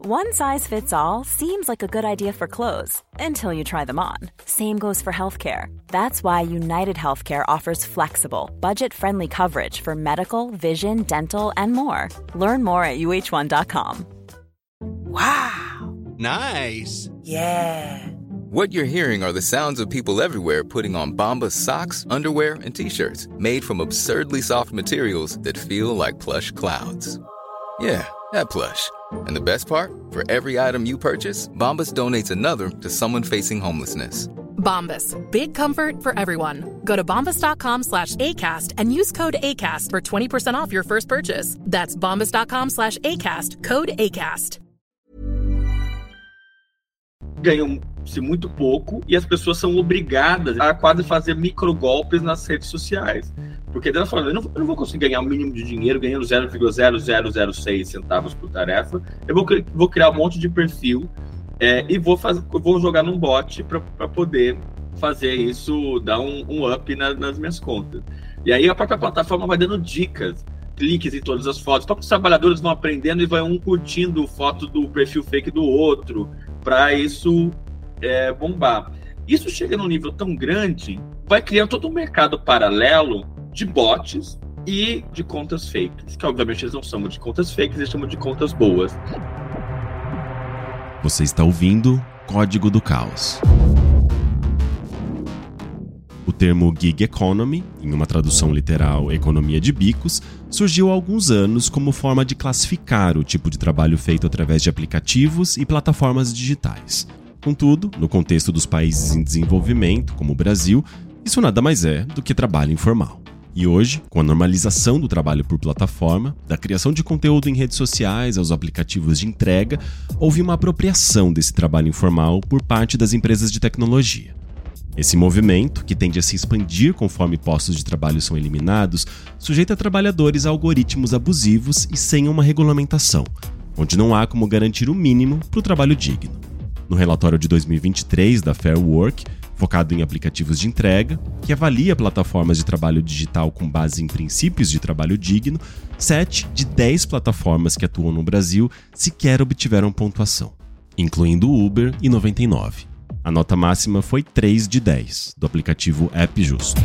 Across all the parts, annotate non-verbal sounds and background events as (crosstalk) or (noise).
One size fits all seems like a good idea for clothes until you try them on. Same goes for healthcare. That's why United Healthcare offers flexible, budget-friendly coverage for medical, vision, dental, and more. Learn more at uh1.com. Wow. Nice. Yeah. What you're hearing are the sounds of people everywhere putting on Bombas socks, underwear, and t-shirts made from absurdly soft materials that feel like plush clouds. Yeah, that plush. And the best part? For every item you purchase, Bombas donates another to someone facing homelessness. Bombas. Big comfort for everyone. Go to bombas.com slash ACAST and use code ACAST for 20% off your first purchase. That's bombas.com slash ACAST. Code ACAST. Ganham-se muito pouco e as pessoas são obrigadas a quase fazer microgolpes nas redes sociais. Porque ela fala, eu não, eu não vou conseguir ganhar o mínimo de dinheiro ganhando 0,0006 centavos por tarefa. Eu vou, vou criar um monte de perfil é, e vou, vou jogar num bot para poder fazer isso, dar um, um up na, nas minhas contas. E aí a própria plataforma vai dando dicas, cliques em todas as fotos. Então os trabalhadores vão aprendendo e vai um curtindo foto do perfil fake do outro, para isso é, bombar. Isso chega num nível tão grande, vai criar todo um mercado paralelo de bots e de contas fakes, que obviamente eles não chamam de contas fakes, eles chamam de contas boas. Você está ouvindo Código do Caos. O termo gig economy, em uma tradução literal economia de bicos, surgiu há alguns anos como forma de classificar o tipo de trabalho feito através de aplicativos e plataformas digitais. Contudo, no contexto dos países em desenvolvimento, como o Brasil, isso nada mais é do que trabalho informal. E hoje, com a normalização do trabalho por plataforma, da criação de conteúdo em redes sociais aos aplicativos de entrega, houve uma apropriação desse trabalho informal por parte das empresas de tecnologia. Esse movimento, que tende a se expandir conforme postos de trabalho são eliminados, sujeita trabalhadores a algoritmos abusivos e sem uma regulamentação, onde não há como garantir o mínimo para o trabalho digno. No relatório de 2023 da Fair Work, focado em aplicativos de entrega, que avalia plataformas de trabalho digital com base em princípios de trabalho digno, 7 de 10 plataformas que atuam no Brasil sequer obtiveram pontuação, incluindo Uber e 99. A nota máxima foi 3 de 10, do aplicativo App Justo.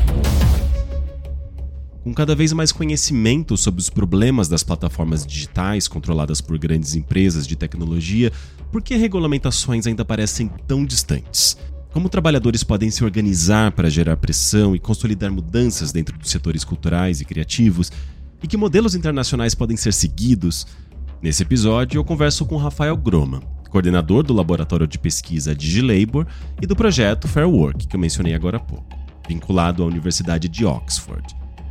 Com cada vez mais conhecimento sobre os problemas das plataformas digitais controladas por grandes empresas de tecnologia, por que regulamentações ainda parecem tão distantes? Como trabalhadores podem se organizar para gerar pressão e consolidar mudanças dentro dos setores culturais e criativos? E que modelos internacionais podem ser seguidos? Nesse episódio, eu converso com Rafael Groma, coordenador do Laboratório de Pesquisa DigiLabor e do projeto Fair Work, que eu mencionei agora há pouco, vinculado à Universidade de Oxford.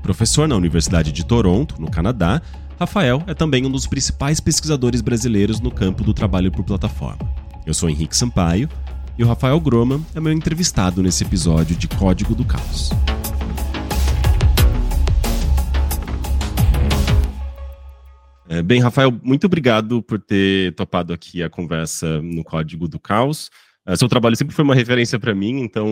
Professor na Universidade de Toronto, no Canadá, Rafael é também um dos principais pesquisadores brasileiros no campo do trabalho por plataforma. Eu sou Henrique Sampaio e o Rafael Groman é meu entrevistado nesse episódio de Código do Caos. É, bem, Rafael, muito obrigado por ter topado aqui a conversa no Código do Caos. É, seu trabalho sempre foi uma referência para mim, então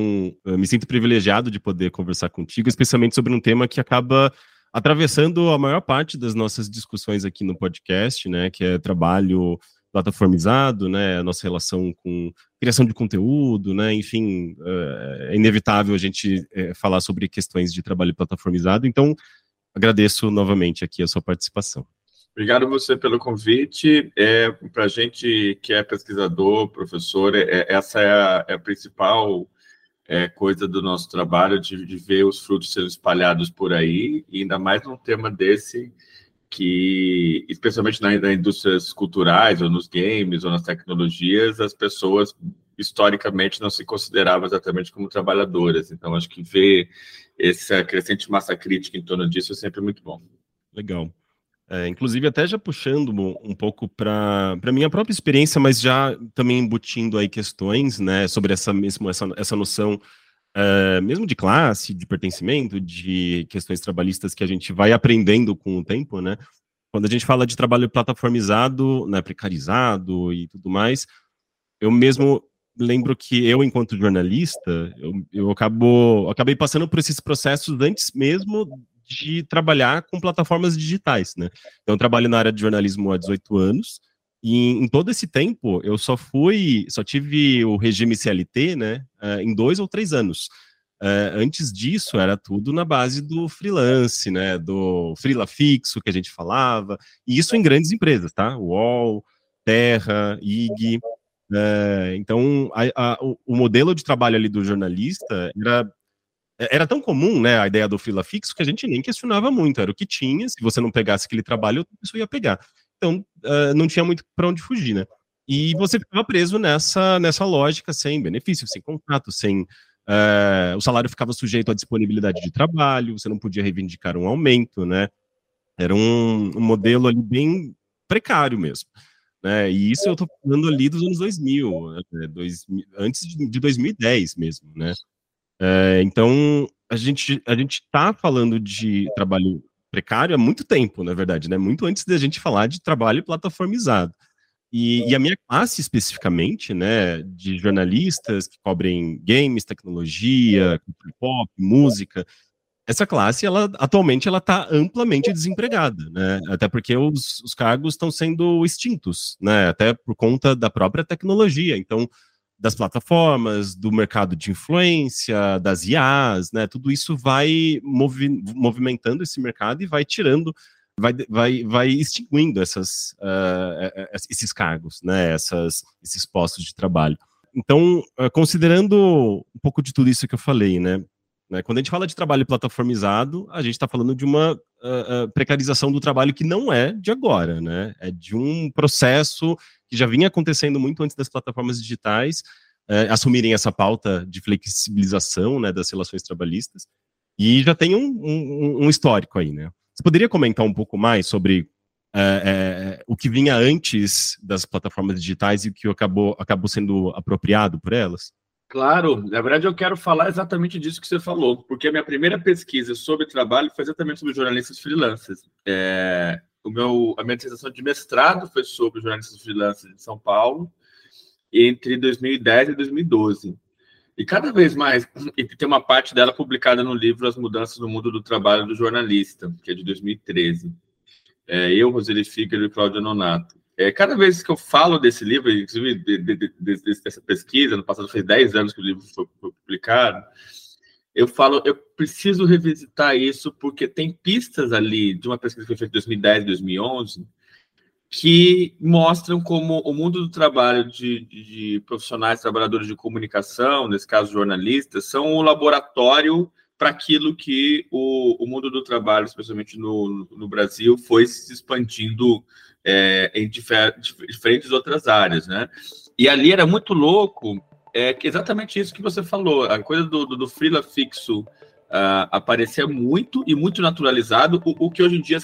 me sinto privilegiado de poder conversar contigo, especialmente sobre um tema que acaba atravessando a maior parte das nossas discussões aqui no podcast, né, que é trabalho plataformizado, né, a nossa relação com criação de conteúdo, né, enfim, eh, é inevitável a gente eh, falar sobre questões de trabalho plataformizado, então agradeço novamente aqui a sua participação. Obrigado você pelo convite. É, Para a gente que é pesquisador, professor, é, é, essa é a, é a principal é, coisa do nosso trabalho, de, de ver os frutos sendo espalhados por aí, e ainda mais num tema desse, que, especialmente nas na indústrias culturais, ou nos games, ou nas tecnologias, as pessoas historicamente não se consideravam exatamente como trabalhadoras. Então, acho que ver essa crescente massa crítica em torno disso é sempre muito bom. Legal. É, inclusive, até já puxando um pouco para a minha própria experiência, mas já também embutindo aí questões né, sobre essa, mesmo, essa, essa noção é, mesmo de classe, de pertencimento, de questões trabalhistas que a gente vai aprendendo com o tempo, né? Quando a gente fala de trabalho plataformizado, né, precarizado e tudo mais, eu mesmo lembro que eu, enquanto jornalista, eu, eu acabo, acabei passando por esses processos antes mesmo de trabalhar com plataformas digitais, né? Então, eu trabalho na área de jornalismo há 18 anos, e em todo esse tempo, eu só fui, só tive o regime CLT, né, eh, em dois ou três anos. Uh, antes disso, era tudo na base do freelance, né, do freela fixo que a gente falava, e isso em grandes empresas, tá? UOL, Terra, IG. Uh, então, a, a, o, o modelo de trabalho ali do jornalista era era tão comum, né, a ideia do fila fixo, que a gente nem questionava muito, era o que tinha, se você não pegasse aquele trabalho, isso ia pegar. Então, uh, não tinha muito para onde fugir, né? E você ficava preso nessa, nessa lógica, sem benefício, sem contrato, sem. Uh, o salário ficava sujeito à disponibilidade de trabalho, você não podia reivindicar um aumento, né? Era um, um modelo ali bem precário mesmo. Né? E isso eu estou falando ali dos anos 2000, né? dois, antes de 2010 mesmo, né? É, então, a gente a gente está falando de trabalho precário há muito tempo, na verdade, né? Muito antes da gente falar de trabalho plataformizado. E, e, a minha classe especificamente, né, de jornalistas que cobrem games, tecnologia, pop, música, essa classe, ela atualmente ela está amplamente desempregada, né? Até porque os, os cargos estão sendo extintos, né? Até por conta da própria tecnologia. Então, das plataformas, do mercado de influência, das IAs, né? Tudo isso vai movi movimentando esse mercado e vai tirando, vai, vai, vai extinguindo essas, uh, esses cargos, né? Essas, esses postos de trabalho. Então, considerando um pouco de tudo isso que eu falei, né? Né? Quando a gente fala de trabalho plataformizado, a gente está falando de uma uh, uh, precarização do trabalho que não é de agora, né? É de um processo que já vinha acontecendo muito antes das plataformas digitais uh, assumirem essa pauta de flexibilização né, das relações trabalhistas, e já tem um, um, um histórico aí, né? Você poderia comentar um pouco mais sobre o que vinha antes das plataformas digitais e o que acabou, acabou sendo apropriado por elas? Claro, na verdade eu quero falar exatamente disso que você falou, porque a minha primeira pesquisa sobre trabalho foi exatamente sobre jornalistas freelancers. É, o meu, a minha dissertação de mestrado foi sobre jornalistas freelancers de São Paulo, entre 2010 e 2012. E cada vez mais, e tem uma parte dela publicada no livro As Mudanças no Mundo do Trabalho do Jornalista, que é de 2013. É, eu, Roseli Figueiredo e Cláudia Nonato. É, cada vez que eu falo desse livro, inclusive de, de, de, dessa pesquisa, no passado fez 10 anos que o livro foi, publicado, eu falo, eu preciso revisitar isso porque tem pistas ali de uma pesquisa que foi feita em 2010, 2011, que mostram como o mundo do trabalho de, de, profissionais, trabalhadores de comunicação, nesse caso jornalistas, são o laboratório para aquilo que o, o, mundo do trabalho, especialmente no, no Brasil, foi se expandindo é, em difer diferentes outras áreas, né? E ali era muito louco, é exatamente isso que você falou, a coisa do, do, do freela fixo uh, aparecer muito e muito naturalizado, o, o, que hoje em dia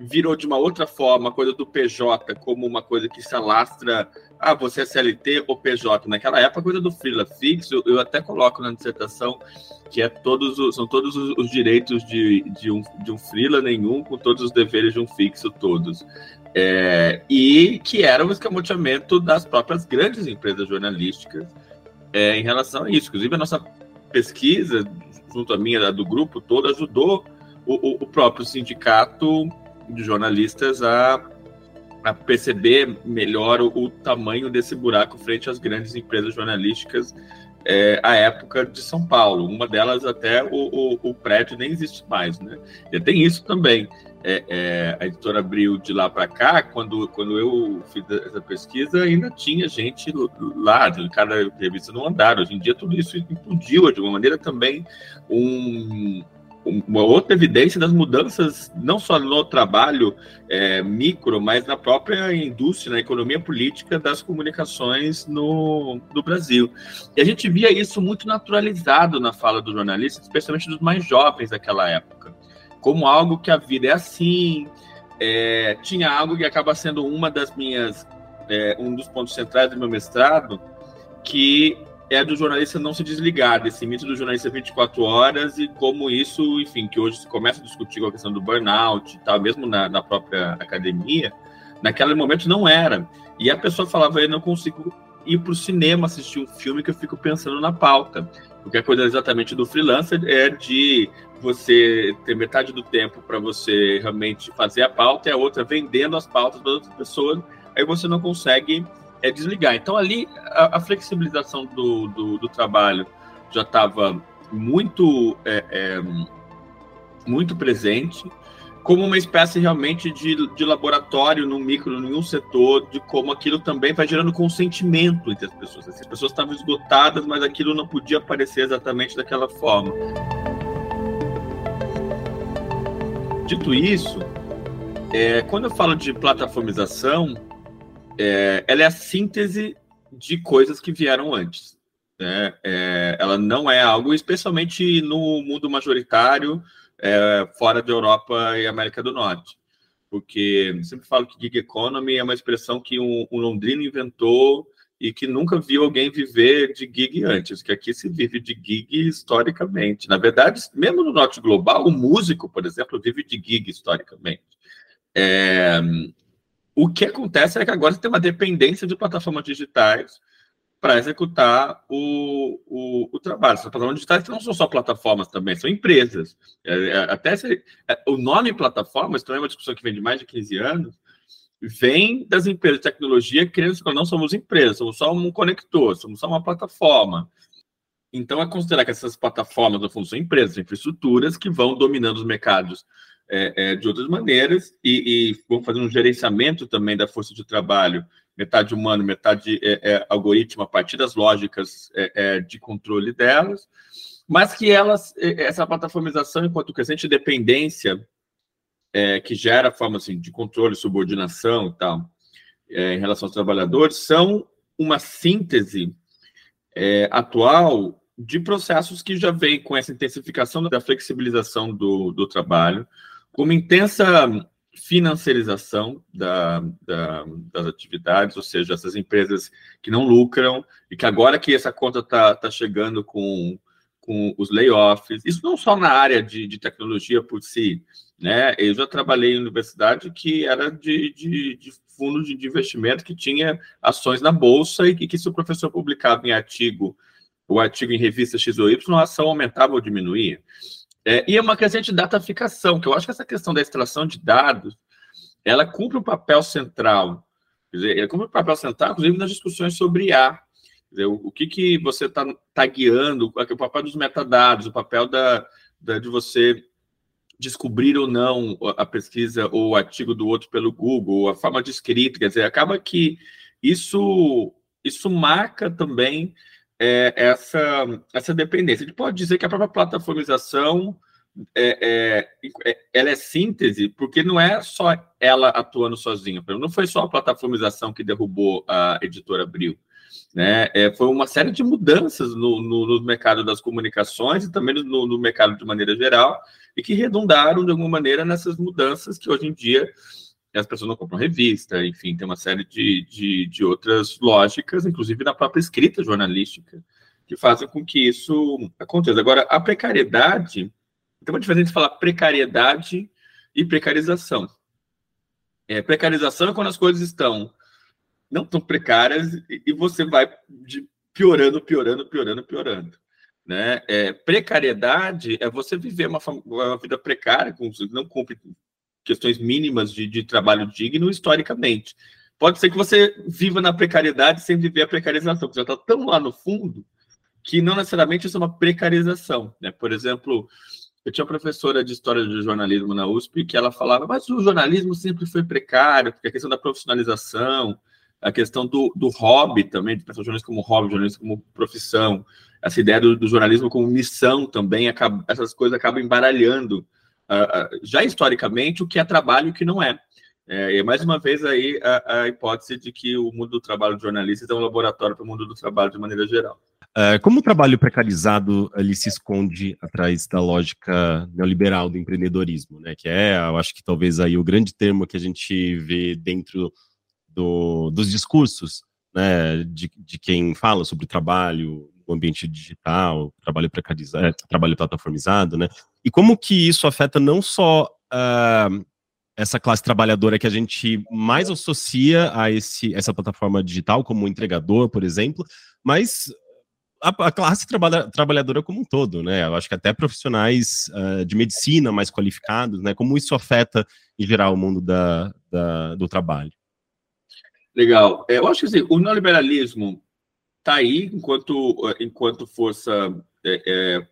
virou de uma outra forma, a coisa do PJ como uma coisa que se alastra, ah, você é CLT ou PJ. Naquela época, a coisa do freela fixo, eu até coloco na dissertação que é todos os, são todos os, os direitos de, de, um, de um freela nenhum, com todos os deveres de um fixo todos. É, e que era o escamoteamento das próprias grandes empresas jornalísticas é, em relação a isso. Inclusive, a nossa pesquisa, junto à minha, do grupo todo, ajudou o, o próprio sindicato de jornalistas a, a perceber melhor o, o, tamanho desse buraco frente às grandes empresas jornalísticas é, à época de São Paulo. Uma delas até o, o, o prédio nem existe mais, né? E tem isso também. É, é, a editora abriu de lá para cá, quando, quando eu fiz essa pesquisa, ainda tinha gente lá, cada revista no andar. Hoje em dia, tudo isso implodiu, de alguma maneira, também um, uma outra evidência das mudanças, não só no trabalho é, micro, mas na própria indústria, na economia política das comunicações no, no Brasil. E a gente via isso muito naturalizado na fala dos jornalistas, especialmente dos mais jovens daquela época, como algo que a vida é assim, é, tinha algo que acaba sendo uma das minhas, é, um dos pontos centrais do meu mestrado, que é do jornalista não se desligar, desse mito do jornalista 24 horas e como isso, enfim, que hoje se começa a discutir com a questão do burnout e tal, mesmo na, na própria academia, naquele momento não era. E a pessoa falava, eu não consigo ir para o cinema assistir um filme que eu fico pensando na pauta. Porque a coisa exatamente do freelancer é de você ter metade do tempo para você realmente fazer a pauta e a outra vendendo as pautas para outras pessoas, aí você não consegue é, desligar. Então ali a, a flexibilização do, do, do, trabalho já estava muito, é, é, muito presente como uma espécie realmente de, de laboratório no micro, em um setor, de como aquilo também vai gerando consentimento entre as pessoas. As pessoas estavam esgotadas, mas aquilo não podia aparecer exatamente daquela forma. Dito isso, é, quando eu falo de plataformização, é, ela é a síntese de coisas que vieram antes. Né? É, ela não é algo, especialmente no mundo majoritário, é, fora da Europa e América do Norte. Porque sempre falo que gig economy é uma expressão que um, um londrino inventou e que nunca viu alguém viver de gig antes, que aqui se vive de gig historicamente. Na verdade, mesmo no norte global, o músico, por exemplo, vive de gig historicamente. É, o que acontece é que agora você tem uma dependência de plataformas digitais para executar o, o, o, trabalho. As plataformas digitais não são só plataformas também, são empresas. É, é, até se, é, o nome plataforma, isso também é uma discussão que vem de mais de 15 anos, vem das empresas de tecnologia querendo que não somos empresas, somos só um conector, somos só uma plataforma. Então, é considerar que essas plataformas, fundo, são empresas, infraestruturas que vão dominando os mercados é, é, de outras maneiras e, e vão fazer um gerenciamento também da força de trabalho metade humano, metade é, é, algoritmo, a partir das lógicas é, é de controle delas, mas que elas, essa plataformização, enquanto crescente dependência, é, que gera forma assim, de controle, subordinação e tal, em relação aos trabalhadores, são uma síntese atual de processos que já vem com essa intensificação da flexibilização do, do trabalho, com uma intensa financiarização da, da, das atividades, ou seja, essas empresas que não lucram e que agora que essa conta está tá chegando com, com os layoffs, isso não só na área de, de tecnologia por si, né? Eu já trabalhei em universidade que era de, de, de fundo de investimento que tinha ações na bolsa e que, que se o professor publicava em artigo, o artigo em revista X ou Y, a ação aumentava ou diminuía. É, e é uma crescente dataficação, que eu acho que essa questão da extração de dados, ela cumpre um papel central. Quer dizer, ela cumpre um papel central, inclusive, nas discussões sobre IA. O, que, que você está tá guiando, o papel dos metadados, o papel da, da, de você descobrir ou não a pesquisa ou o artigo do outro pelo Google, a forma de escrita, quer dizer, acaba que isso, isso marca também é, essa, essa dependência. A gente pode dizer que a própria plataformização é, é, é, ela é síntese, porque não é só ela atuando sozinha. Não foi só a plataformização que derrubou a editora Abril. Né? É, foi uma série de mudanças no, no, no mercado das comunicações e também no, no mercado de maneira geral, e que redundaram de alguma maneira nessas mudanças que hoje em dia as pessoas não compram revista, enfim, tem uma série de, de, de outras lógicas, inclusive na própria escrita jornalística, que fazem com que isso aconteça. Agora, a precariedade, tem uma diferença entre falar precariedade e precarização. É, precarização é quando as coisas estão não tão precárias e você vai piorando, piorando, piorando, piorando. Né? É, precariedade é você viver uma, uma vida precária, com, não cumpre questões mínimas de, de trabalho digno historicamente. Pode ser que você viva na precariedade sem viver a precarização, que já está tão lá no fundo que não necessariamente isso é uma precarização. Né? Por exemplo, eu tinha uma professora de história de jornalismo na USP que ela falava, mas o jornalismo sempre foi precário, porque a questão da profissionalização, a questão do, do hobby também, de pensar jornalismo como hobby, jornalismo como profissão, essa ideia do, do jornalismo como missão também, acaba, essas coisas acabam embaralhando uh, já historicamente o que é trabalho e o que não é. é. E mais uma vez aí a, a, hipótese de que o mundo do trabalho de jornalistas é um laboratório para o mundo do trabalho de maneira geral. Uh, como o trabalho precarizado ele se esconde atrás da lógica neoliberal do empreendedorismo, né? Que é, eu acho que talvez aí o grande termo que a gente vê dentro do, dos discursos, né? De, de quem fala sobre trabalho no ambiente digital, trabalho precarizado, é, trabalho plataformizado, né? E como que isso afeta não só uh, essa classe trabalhadora que a gente mais associa a esse, essa plataforma digital, como entregador, por exemplo, mas a, a classe trabalha, trabalhadora como um todo, né? Eu acho que até profissionais uh, de medicina mais qualificados, né? Como isso afeta, em geral, o mundo da, da do trabalho. Legal. É, eu acho que assim, o neoliberalismo está aí enquanto, enquanto força é, é,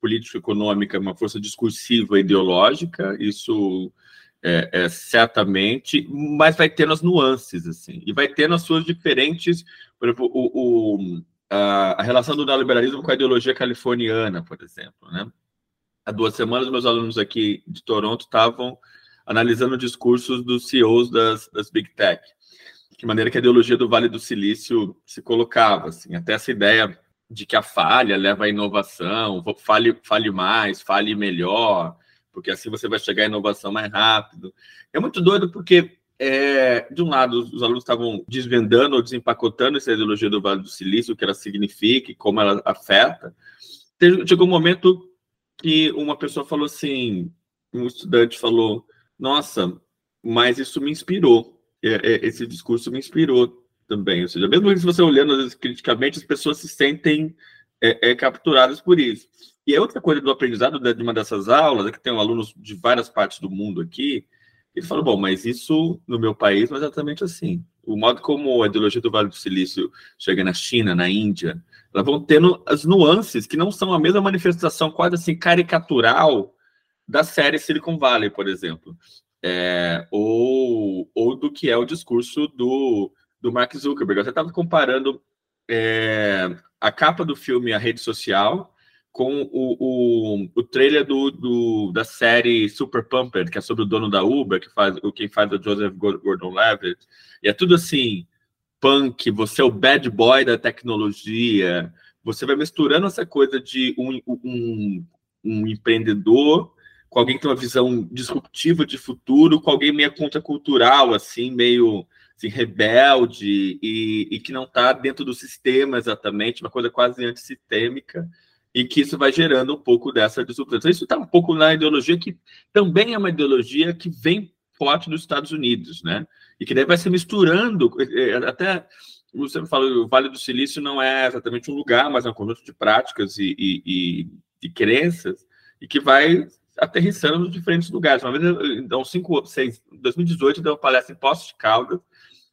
político-econômica, uma força discursiva ideológica, isso é, é, certamente, mas vai ter nas nuances, assim, e vai ter nas suas diferentes, por exemplo, o, o a, relação do neoliberalismo com a ideologia californiana, por exemplo. Né? Há duas semanas, meus alunos aqui de Toronto estavam analisando discursos dos CEOs das, das Big Tech, de maneira que a ideologia do Vale do Silício se colocava, assim, até essa ideia de que a falha leva à inovação, fale, fale mais, fale melhor, porque assim você vai chegar à inovação mais rápido. É muito doido porque é, de um lado, os alunos estavam desvendando ou desempacotando essa ideologia do Vale do Silício, o que ela significa e como ela afeta. Chegou um momento que uma pessoa falou assim, um estudante falou, nossa, mas isso me inspirou, é, é, esse discurso me inspirou também. Ou seja, mesmo que você olhando criticamente, as pessoas se sentem é, é, capturadas por isso. E a outra coisa do aprendizado de uma dessas aulas, é que tem alunos de várias partes do mundo aqui, ele falou, bom, mas isso no meu país não é exatamente assim. O modo como a ideologia do Vale do Silício chega na China, na Índia, elas vão tendo as nuances que não são a mesma manifestação quase assim caricatural da série Silicon Valley, por exemplo. É, ou, ou do que é o discurso do, do Mark Zuckerberg. Você estava comparando é, a capa do filme A Rede Social com o, o, o trailer do, do, da série Super Pumped, que é sobre o dono da Uber, que faz o quem faz o Joseph Gordon-Levitt. E é tudo assim, punk, você é o bad boy da tecnologia. Você vai misturando essa coisa de um, um, um empreendedor com alguém que tem uma visão disruptiva de futuro, com alguém meio contracultural, assim, meio assim, rebelde e, e que não está dentro do sistema exatamente, uma coisa quase antissistêmica e que isso vai gerando um pouco dessa disrupção. Isso está um pouco na ideologia que também é uma ideologia que vem forte dos Estados Unidos, né? E que daí vai se misturando, é, é, até você fala, o Vale do Silício não é exatamente um lugar, mas é um conjunto de práticas e, e, e, e crenças, e que vai aterrissando nos diferentes lugares. Uma vez, então, cinco, seis, 2018, deu uma palestra em Poços de Caldas,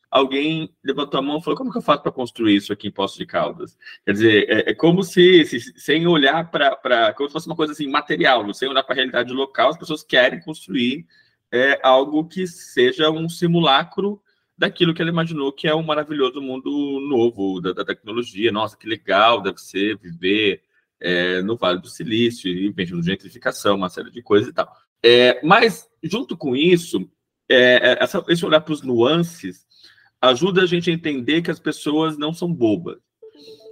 alguém levantou a mão e falou: Como que eu faço para construir isso aqui em Poços de Caldas? Quer dizer, é, é como se, se, sem olhar para. como se fosse uma coisa assim, material, sem olhar para a realidade local, as pessoas querem construir é, algo que seja um simulacro daquilo que ela imaginou que é um maravilhoso mundo novo da, da tecnologia. Nossa, que legal deve ser viver é, no Vale do Silício, e de gentrificação, uma série de coisas e tal. É, mas, junto com isso, é, é essa, esse olhar para os nuances ajuda a gente a entender que as pessoas não são bobas.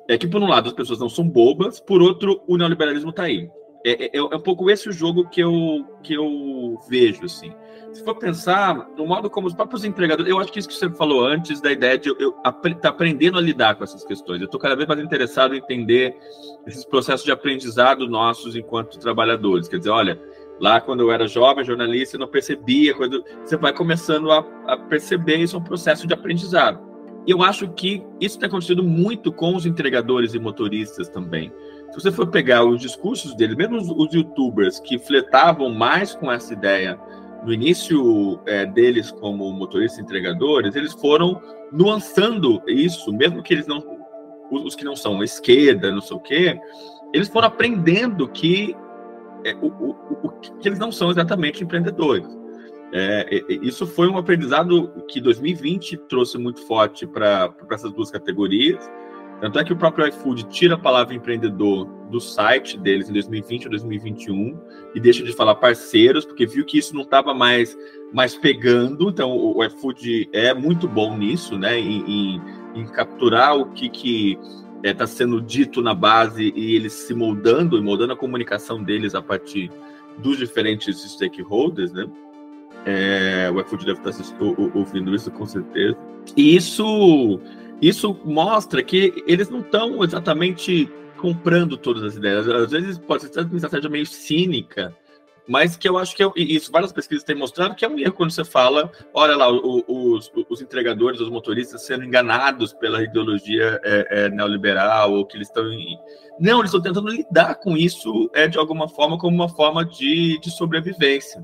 É que, por um lado, as pessoas não são bobas, por outro, o neoliberalismo está aí. É, é, é, um pouco esse o jogo que eu, que eu vejo, assim. Se for pensar no modo como os próprios entregadores... Eu acho que isso que você falou antes, da ideia de eu, eu tá aprendendo a lidar com essas questões. Eu estou cada vez mais interessado em entender esses processos de aprendizado nossos enquanto trabalhadores. Quer dizer, olha, Lá, quando eu era jovem, jornalista, eu não percebia. Quando você vai começando a, a perceber, isso é um processo de aprendizado. E eu acho que isso tem acontecido muito com os entregadores e motoristas também. Se você for pegar os discursos deles, mesmo os, os youtubers que fletavam mais com essa ideia no início é, deles como motoristas entregadores, eles foram nuançando isso, mesmo que eles não, os que não são esquerda, não sei o quê, eles foram aprendendo que é, o, o, o, que eles não são exatamente empreendedores. É, isso foi um aprendizado que 2020 trouxe muito forte para essas duas categorias. Tanto é que o próprio iFood tira a palavra empreendedor do site deles em 2020 ou 2021 e deixa de falar parceiros, porque viu que isso não estava mais, mais pegando. Então, o, iFood é muito bom nisso, né? Em, em, em capturar o que, que está é, tá sendo dito na base e eles se moldando e moldando a comunicação deles a partir dos diferentes stakeholders, né? É, o iFood deve estar ouvindo isso com certeza. E isso, isso mostra que eles não estão exatamente comprando todas as ideias. Às vezes pode ser uma estratégia meio cínica, mas que eu acho que é, isso, várias pesquisas têm mostrado que é um erro quando você fala, olha lá, o, os, os, entregadores, os motoristas sendo enganados pela ideologia é, é, neoliberal, ou que eles estão em... Não, eles estão tentando lidar com isso é, de alguma forma como uma forma de, de sobrevivência.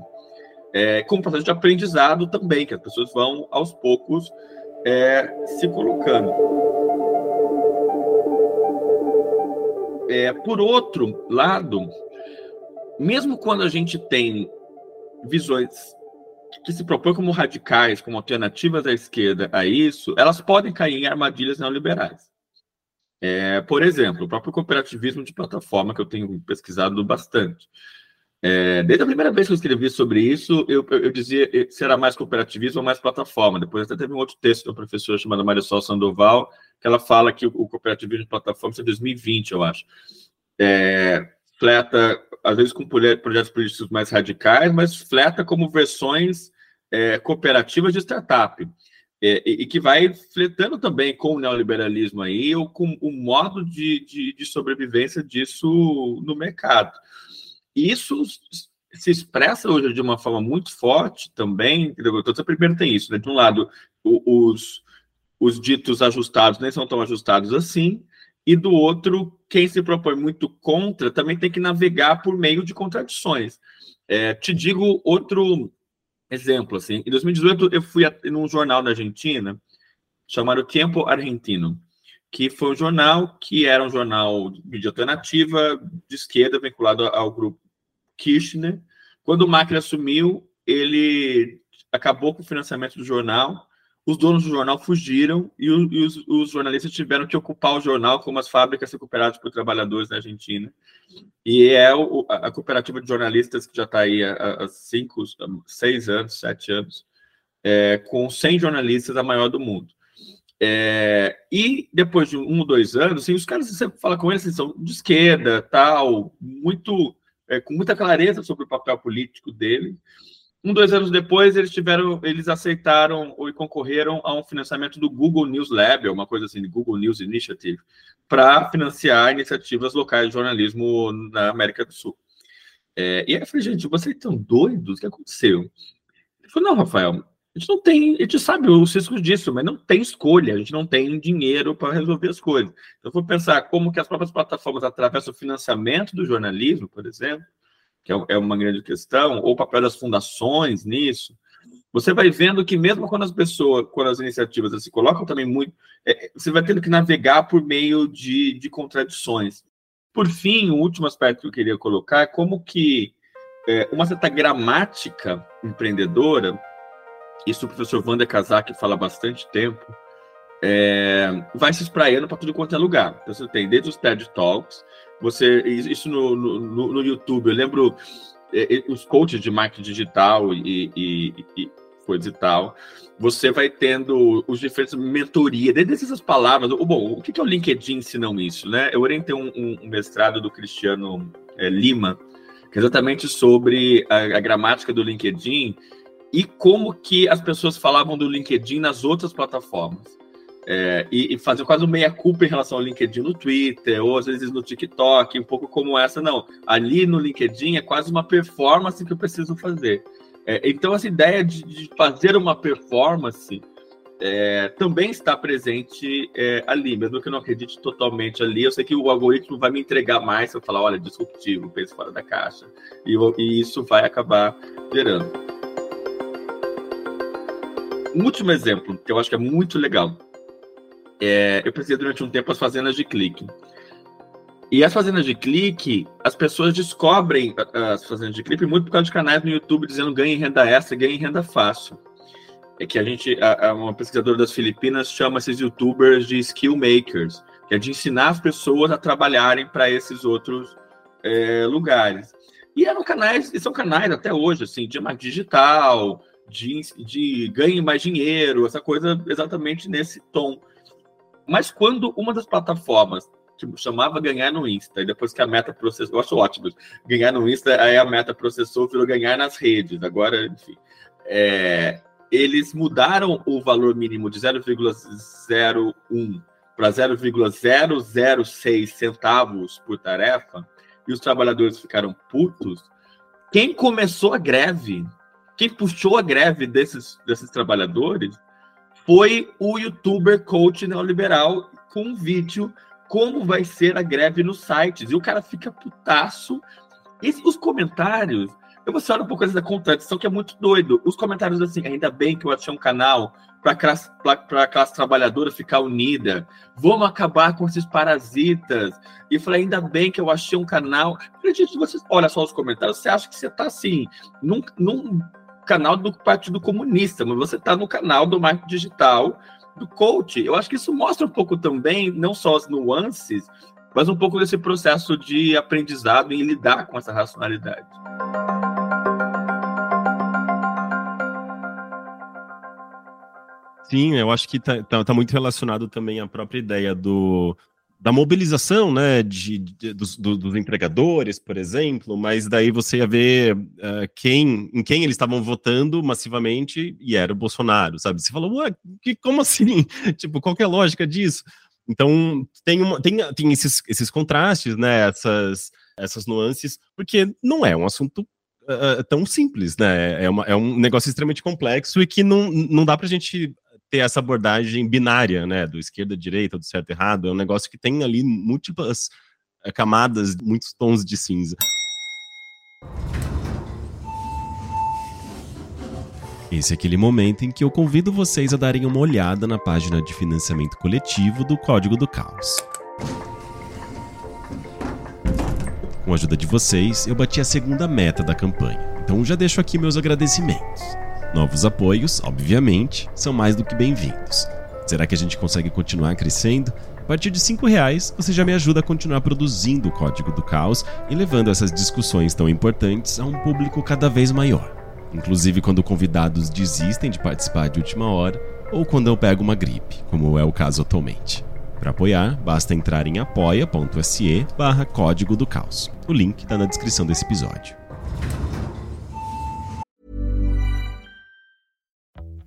É, como processo de aprendizado também, que as pessoas vão aos poucos é, se colocando. É, por outro lado, mesmo quando a gente tem visões que se propõem como radicais, como alternativas à esquerda a isso, elas podem cair em armadilhas neoliberais. É, por exemplo, o próprio cooperativismo de plataforma, que eu tenho pesquisado bastante. É, desde a primeira vez que eu escrevi sobre isso, eu, eu, dizia se era mais cooperativismo ou mais plataforma. Depois até teve um outro texto da professora chamada Marisol Sandoval, que ela fala que o, o cooperativismo de plataforma é 2020, eu acho. É, fleta, às vezes com projetos políticos mais radicais, mas fleta como versões é, cooperativas de startup. É, e, e, que vai fletando também com o neoliberalismo aí, ou com o modo de, de, de sobrevivência disso no mercado. Isso se expressa hoje de uma forma muito forte também. Então, primeiro tem isso, né? De um lado, os, os ditos ajustados nem são tão ajustados assim, e do outro, quem se propõe muito contra também tem que navegar por meio de contradições. É, te digo outro exemplo, assim, em 2018 eu fui num jornal na Argentina chamado Tempo Argentino, que foi um jornal que era um jornal de alternativa, de esquerda, vinculado ao grupo Kirchner. Quando o Macri assumiu, ele acabou com o financiamento do jornal, os donos do jornal fugiram e, o, e os, os, jornalistas tiveram que ocupar o jornal como as fábricas recuperadas por trabalhadores na Argentina. E é o, a, cooperativa de jornalistas que já está aí há, há, cinco, seis anos, sete anos, é, com 100 jornalistas, a maior do mundo. É, e depois de um ou dois anos, assim, os caras, você fala com eles, assim, são de esquerda, tal, muito, é, com muita clareza sobre o papel político dele. Um, dois anos depois, eles tiveram, eles aceitaram ou concorreram a um financiamento do Google News Lab, uma coisa assim, Google News Initiative, para financiar iniciativas locais de jornalismo na América do Sul. É, e aí eu falei, gente, vocês estão doidos? O que aconteceu? Ele falou, não, Rafael, a gente não tem, a gente sabe os riscos disso, mas não tem escolha, a gente não tem dinheiro para resolver as coisas. Então, eu vou pensar como que as próprias plataformas, através do financiamento do jornalismo, por exemplo, que é, é uma grande questão, ou o papel das fundações nisso, você vai vendo que mesmo quando as pessoas, quando as iniciativas se colocam também muito, é, você vai tendo que navegar por meio de, de contradições. Por fim, o último aspecto que eu queria colocar é como que é, uma certa gramática empreendedora, isso o professor Wander Kazak fala há bastante tempo, é, vai se espraiando para tudo quanto é lugar. Então, você tem desde os TED Talks, você isso no, no, no YouTube. Eu lembro é, os coaches de marketing digital e, e, e coisa e tal. Você vai tendo os diferentes mentoria, desde essas palavras. Bom, o que é o LinkedIn se não isso, né? Eu orientei um, um mestrado do Cristiano é, Lima, que é exatamente sobre a, a gramática do LinkedIn e como que as pessoas falavam do LinkedIn nas outras plataformas. É, e, e, fazer quase uma meia-culpa em relação ao LinkedIn no Twitter, ou às vezes no TikTok, um pouco como essa, não. Ali no LinkedIn é quase uma performance que eu preciso fazer. É, então, essa ideia de, de fazer uma performance é, também está presente é, ali, mesmo que eu não acredite totalmente ali. Eu sei que o algoritmo vai me entregar mais se eu falar, olha, disruptivo, pense fora da caixa. E, e isso vai acabar gerando. Um último exemplo, que eu acho que é muito legal é, eu precisei durante um tempo as fazendas de clique. E as fazendas de clique, as pessoas descobrem as fazendas de clique muito por causa de canais no YouTube dizendo ganhe renda extra, ganhe renda fácil. É que a gente, a, a, uma pesquisadora das Filipinas chama esses YouTubers de skill makers, que é de ensinar as pessoas a trabalharem para esses outros é, lugares. E eram canais, e são canais até hoje, assim, de marketing digital, de, de ganhe mais dinheiro, essa coisa exatamente nesse tom. Mas quando uma das plataformas tipo, chamava ganhar no Insta, e depois que a meta processou, eu acho ótimo, ganhar no Insta, aí a meta processou, virou ganhar nas redes, agora, enfim. É, eles mudaram o valor mínimo de 0,01 para 0,006 centavos por tarefa, e os trabalhadores ficaram putos. Quem começou a greve, quem puxou a greve desses, desses trabalhadores, foi o youtuber coach neoliberal com um vídeo como vai ser a greve nos sites. E o cara fica putaço. E os comentários, eu vou falar um pouco da contradição que é muito doido. Os comentários assim, ainda bem que eu achei um canal para a classe trabalhadora ficar unida. Vamos acabar com esses parasitas. E falei, ainda bem que eu achei um canal. Acredite, você olha só os comentários, você acha que você está assim, num, num canal do Partido Comunista, mas você está no canal do marketing digital do coach. Eu acho que isso mostra um pouco também, não só as nuances, mas um pouco desse processo de aprendizado em lidar com essa racionalidade. Sim, eu acho que está tá, tá muito relacionado também à própria ideia do, da mobilização, né, de, de dos, dos, empregadores, por exemplo, mas daí você ia ver uh, quem, em quem eles estavam votando massivamente e era o Bolsonaro, sabe? Você falou, ué, que, como assim? (laughs) tipo, qual é a lógica disso? Então, tem, uma, tem, tem esses, esses contrastes, né, essas, essas nuances, porque não é um assunto uh, tão simples, né? É, uma, é um negócio extremamente complexo e que não, não dá pra gente ter essa abordagem binária, né, do esquerda, direita, do certo, errado, é um negócio que tem ali múltiplas eh, camadas, muitos tons de cinza. Esse é aquele momento em que eu convido vocês a darem uma olhada na página de financiamento coletivo do Código do Caos. Com a ajuda de vocês, eu bati a segunda meta da campanha, então já deixo aqui meus agradecimentos. Novos apoios, obviamente, são mais do que bem-vindos. Será que a gente consegue continuar crescendo? A partir de R$ reais, você já me ajuda a continuar produzindo o Código do Caos e levando essas discussões tão importantes a um público cada vez maior. Inclusive quando convidados desistem de participar de última hora ou quando eu pego uma gripe, como é o caso atualmente. Para apoiar, basta entrar em apoia.se barra Código do Caos. O link está na descrição desse episódio.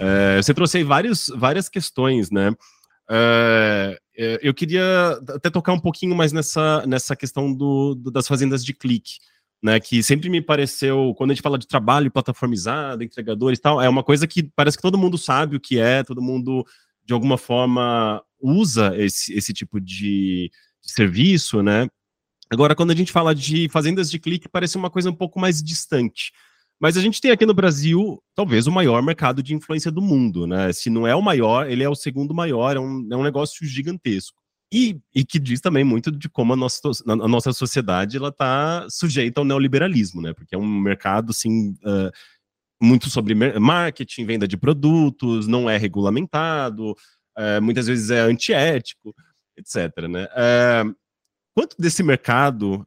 É, você trouxe aí vários, várias questões, né? É, é, eu queria até tocar um pouquinho mais nessa, nessa questão do, do, das fazendas de clique, né? Que sempre me pareceu, quando a gente fala de trabalho plataformizado, entregadores e tal, é uma coisa que parece que todo mundo sabe o que é, todo mundo de alguma forma usa esse, esse tipo de, de serviço, né? Agora, quando a gente fala de fazendas de clique, parece uma coisa um pouco mais distante. Mas a gente tem aqui no Brasil, talvez, o maior mercado de influência do mundo, né? Se não é o maior, ele é o segundo maior, é um, é um negócio gigantesco. E, e que diz também muito de como a nossa, a nossa sociedade ela está sujeita ao neoliberalismo, né? Porque é um mercado, assim, uh, muito sobre marketing, venda de produtos, não é regulamentado, uh, muitas vezes é antiético, etc, né? Uh, quanto desse mercado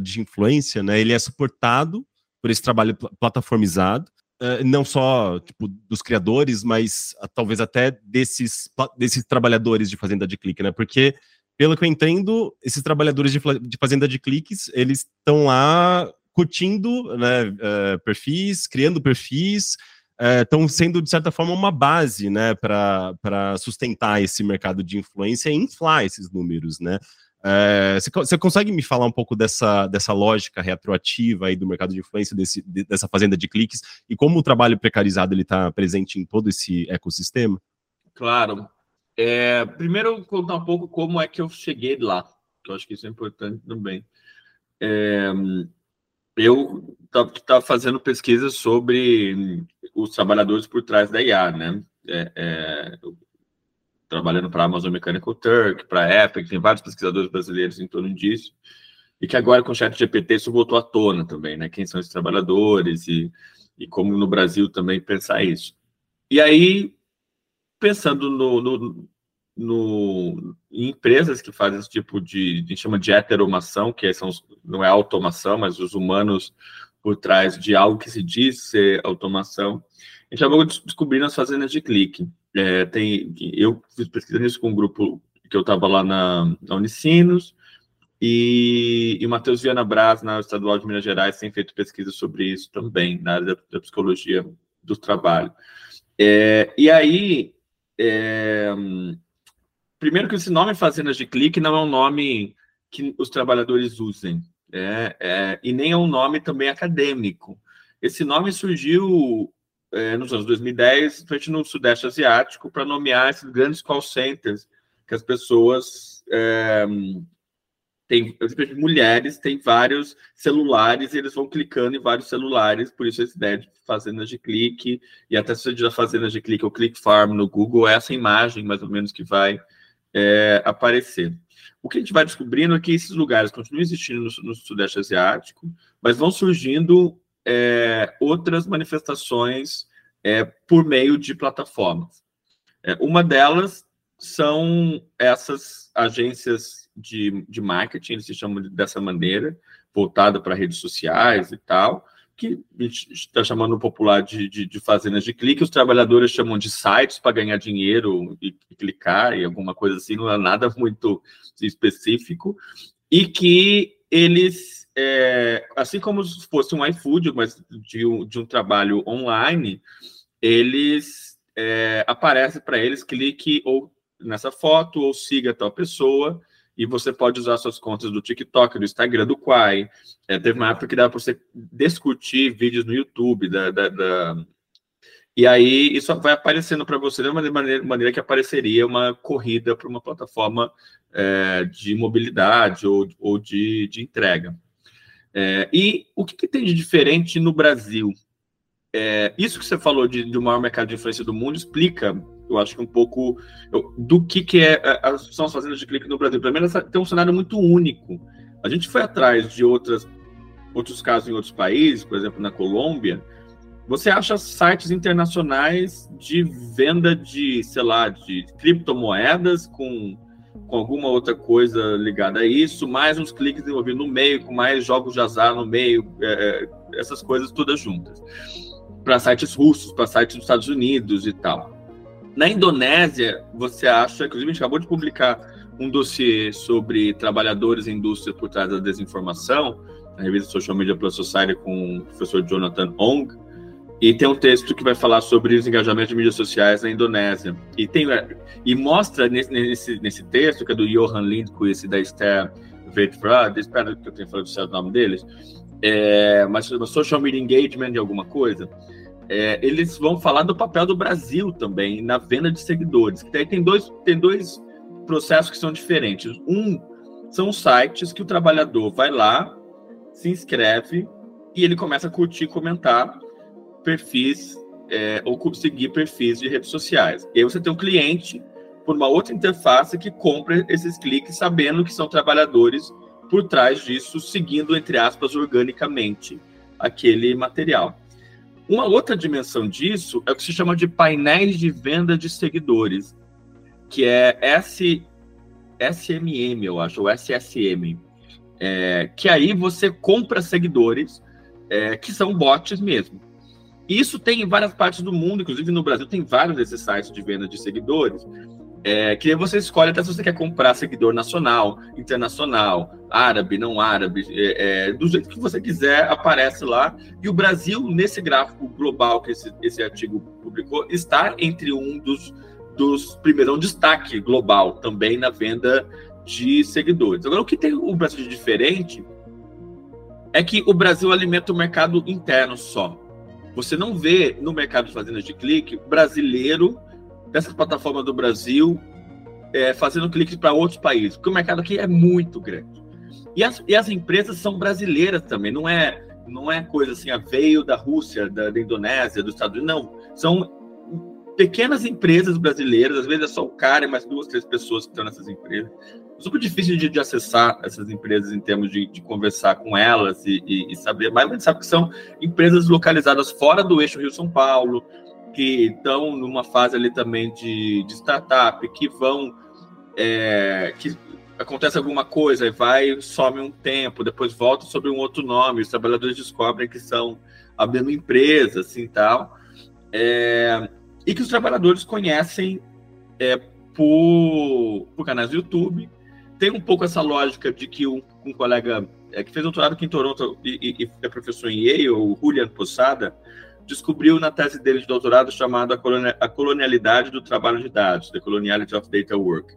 de influência, né, ele é suportado por esse trabalho pl plataformizado, uh, não só tipo, dos criadores, mas uh, talvez até desses, desses trabalhadores de fazenda de clique, né? Porque, pelo que eu entendo, esses trabalhadores de, de fazenda de cliques, eles estão lá curtindo né, uh, perfis, criando perfis, estão é, sendo, de certa forma, uma base né, para sustentar esse mercado de influência e inflar esses números. Né? É, você, consegue me falar um pouco dessa, dessa lógica retroativa aí do mercado de influência, desse, dessa fazenda de cliques, e como o trabalho precarizado está presente em todo esse ecossistema? Claro. É, primeiro, contar um pouco como é que eu cheguei lá, que eu acho que isso é importante também. É, eu estava fazendo pesquisa sobre os trabalhadores por trás da IA, né? É, é, trabalhando para a Amazon Mechanical Turk, para a Epic, tem vários pesquisadores brasileiros em torno disso, e que agora com o chat GPT isso voltou à tona também, né? Quem são esses trabalhadores e, e como no Brasil também pensar isso. E aí, pensando no, no, no, em empresas que fazem esse tipo de, a gente chama de heteromação, que são, não é automação, mas os humanos por trás de algo que se diz ser automação, a gente acabou descobrindo as fazendas de clique. É, tem, eu fiz pesquisa nisso com um grupo que eu estava lá na, na Unicinos, e, e o Matheus Viana Braz, na Estadual de Minas Gerais, tem feito pesquisa sobre isso também, na área da, da psicologia do trabalho. É, e aí, é, primeiro que esse nome Fazendas de Clique não é um nome que os trabalhadores usem, é, é, e nem é um nome também acadêmico. Esse nome surgiu é, nos anos 2010, principalmente no Sudeste Asiático, para nomear esses grandes call centers que as pessoas é, têm, mulheres têm vários celulares e eles vão clicando em vários celulares, por isso essa ideia de fazendas de clique, e até se você fazendas de clique ou click farm no Google, é essa imagem mais ou menos que vai é, aparecer. O que a gente vai descobrindo é que esses lugares continuam existindo no, no Sudeste Asiático, mas vão surgindo é, outras manifestações é, por meio de plataformas. É, uma delas são essas agências de, de marketing, eles se chamam dessa maneira, voltada para redes sociais e tal, que está chamando popular de, de, de, fazendas de clique, os trabalhadores chamam de sites para ganhar dinheiro e, e, clicar e alguma coisa assim, não é nada (laughs) muito específico, e que eles é, assim como se fosse um iFood, mas de um, de um trabalho online, eles é, aparece para eles, clique ou nessa foto ou siga tal pessoa e você pode usar suas contas do TikTok, do Instagram, do Quai. É, teve uma época que dava para você discutir vídeos no YouTube da, da, da... E aí isso vai aparecendo para você da maneira, maneira que apareceria uma corrida para uma plataforma é, de mobilidade ou, ou de, de entrega. É, e o que, que, tem de diferente no Brasil? É, isso que você falou de, de maior mercado de influência do mundo explica, eu acho que um pouco eu, do que, que é, é são as fazendas de clique no Brasil. Primeiro, tem um cenário muito único. A gente foi atrás de outras, outros casos em outros países, por exemplo, na Colômbia. Você acha sites internacionais de venda de, sei lá, de criptomoedas com com alguma outra coisa ligada a isso, mais uns cliques envolvidos no meio, com mais jogos de azar no meio, é, é essas coisas todas juntas. Para sites russos, para sites dos Estados Unidos e tal. Na Indonésia, você acha, inclusive a gente acabou de publicar um dossiê sobre trabalhadores e indústria por trás da desinformação, na revista Social Media Plus Society com o professor Jonathan Ong, e tem um texto que vai falar sobre os engajamentos de mídias sociais na Indonésia. E, tem, e mostra nesse, nesse, nesse texto, que é do Johan Lindquist e da Esther Vertvrad, espero que eu tenha falado certo o nome deles, é, mas social media engagement de alguma coisa, é, eles vão falar do papel do Brasil também na venda de seguidores. Que daí tem dois, tem dois processos que são diferentes. Um são sites que o trabalhador vai lá, se inscreve e ele começa a curtir comentar perfis é, ou conseguir perfis de redes sociais. E aí você tem um cliente por uma outra interface que compra esses cliques sabendo que são trabalhadores por trás disso, seguindo, entre aspas, organicamente aquele material. Uma outra dimensão disso é o que se chama de painéis de venda de seguidores, que é S, SMM, eu acho, ou SSM. É, que aí você compra seguidores é, que são bots mesmo. Isso tem em várias partes do mundo, inclusive no Brasil tem vários desses sites de venda de seguidores. É, que você escolhe até se você quer comprar seguidor nacional, internacional, árabe, não árabe, é, é, do jeito que você quiser, aparece lá. E o Brasil, nesse gráfico global que esse, esse artigo publicou, está entre um dos, dos primeiros, é um destaque global também na venda de seguidores. Agora, o que tem o Brasil de diferente é que o Brasil alimenta o mercado interno só. Você não vê no mercado de fazendas de clique brasileiro dessas plataformas do Brasil é, fazendo cliques para outros países, porque o mercado aqui é muito grande. E as, e as empresas são brasileiras também, não é não é coisa assim, a veio da Rússia, da, da Indonésia, dos Estados Unidos, não. São pequenas empresas brasileiras, às vezes é só o cara e mais duas, três pessoas que estão nessas empresas. É super difícil de, de, acessar essas empresas em termos de, de conversar com elas e, e, e, saber, mas a gente sabe que são empresas localizadas fora do eixo Rio-São Paulo, que estão numa fase ali também de, de startup, que vão. É, que acontece alguma coisa, vai, some um tempo, depois volta sobre um outro nome, os trabalhadores descobrem que são a mesma empresa, assim tal. É, e que os trabalhadores conhecem é, por, por canais do YouTube. Tem um pouco essa lógica de que um, um colega é, que fez doutorado aqui em Toronto e, e, é professor em Yale, o Julian Possada, descobriu na tese dele de doutorado chamada A Colonialidade do Trabalho de Dados, The Coloniality of Data Work.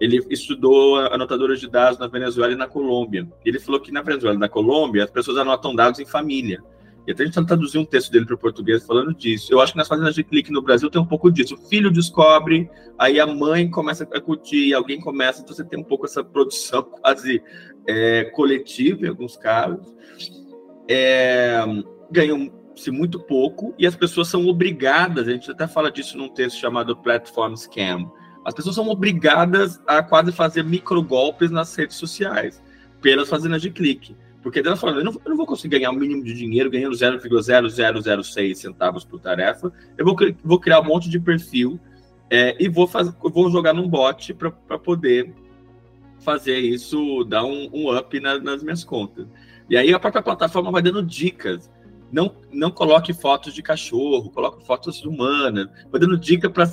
Ele estudou anotadoras de dados na Venezuela e na Colômbia. Ele falou que na Venezuela e na Colômbia as pessoas anotam dados em família. E até a gente traduzir um texto dele para o português falando disso. Eu acho que nas fazendas de clique no Brasil tem um pouco disso. O filho descobre, aí a mãe começa a curtir, alguém começa, então você tem um pouco essa produção (laughs) quase é, coletiva em alguns casos. É, ganham se muito pouco, e as pessoas são obrigadas, a gente até fala disso num texto chamado Platform Scam, as pessoas são obrigadas a quase fazer microgolpes nas redes sociais, pelas fazendas de clique. Porque ela fala, eu não, eu não vou conseguir ganhar o um mínimo de dinheiro ganhando 0,0006 centavos por tarefa, eu vou, vou criar um monte de perfil é, e vou, vou jogar num bot para poder fazer isso, dar um, um up na, nas minhas contas. E aí a própria plataforma vai dando dicas não, não coloque fotos de cachorro, coloque fotos humanas, vai dando dica para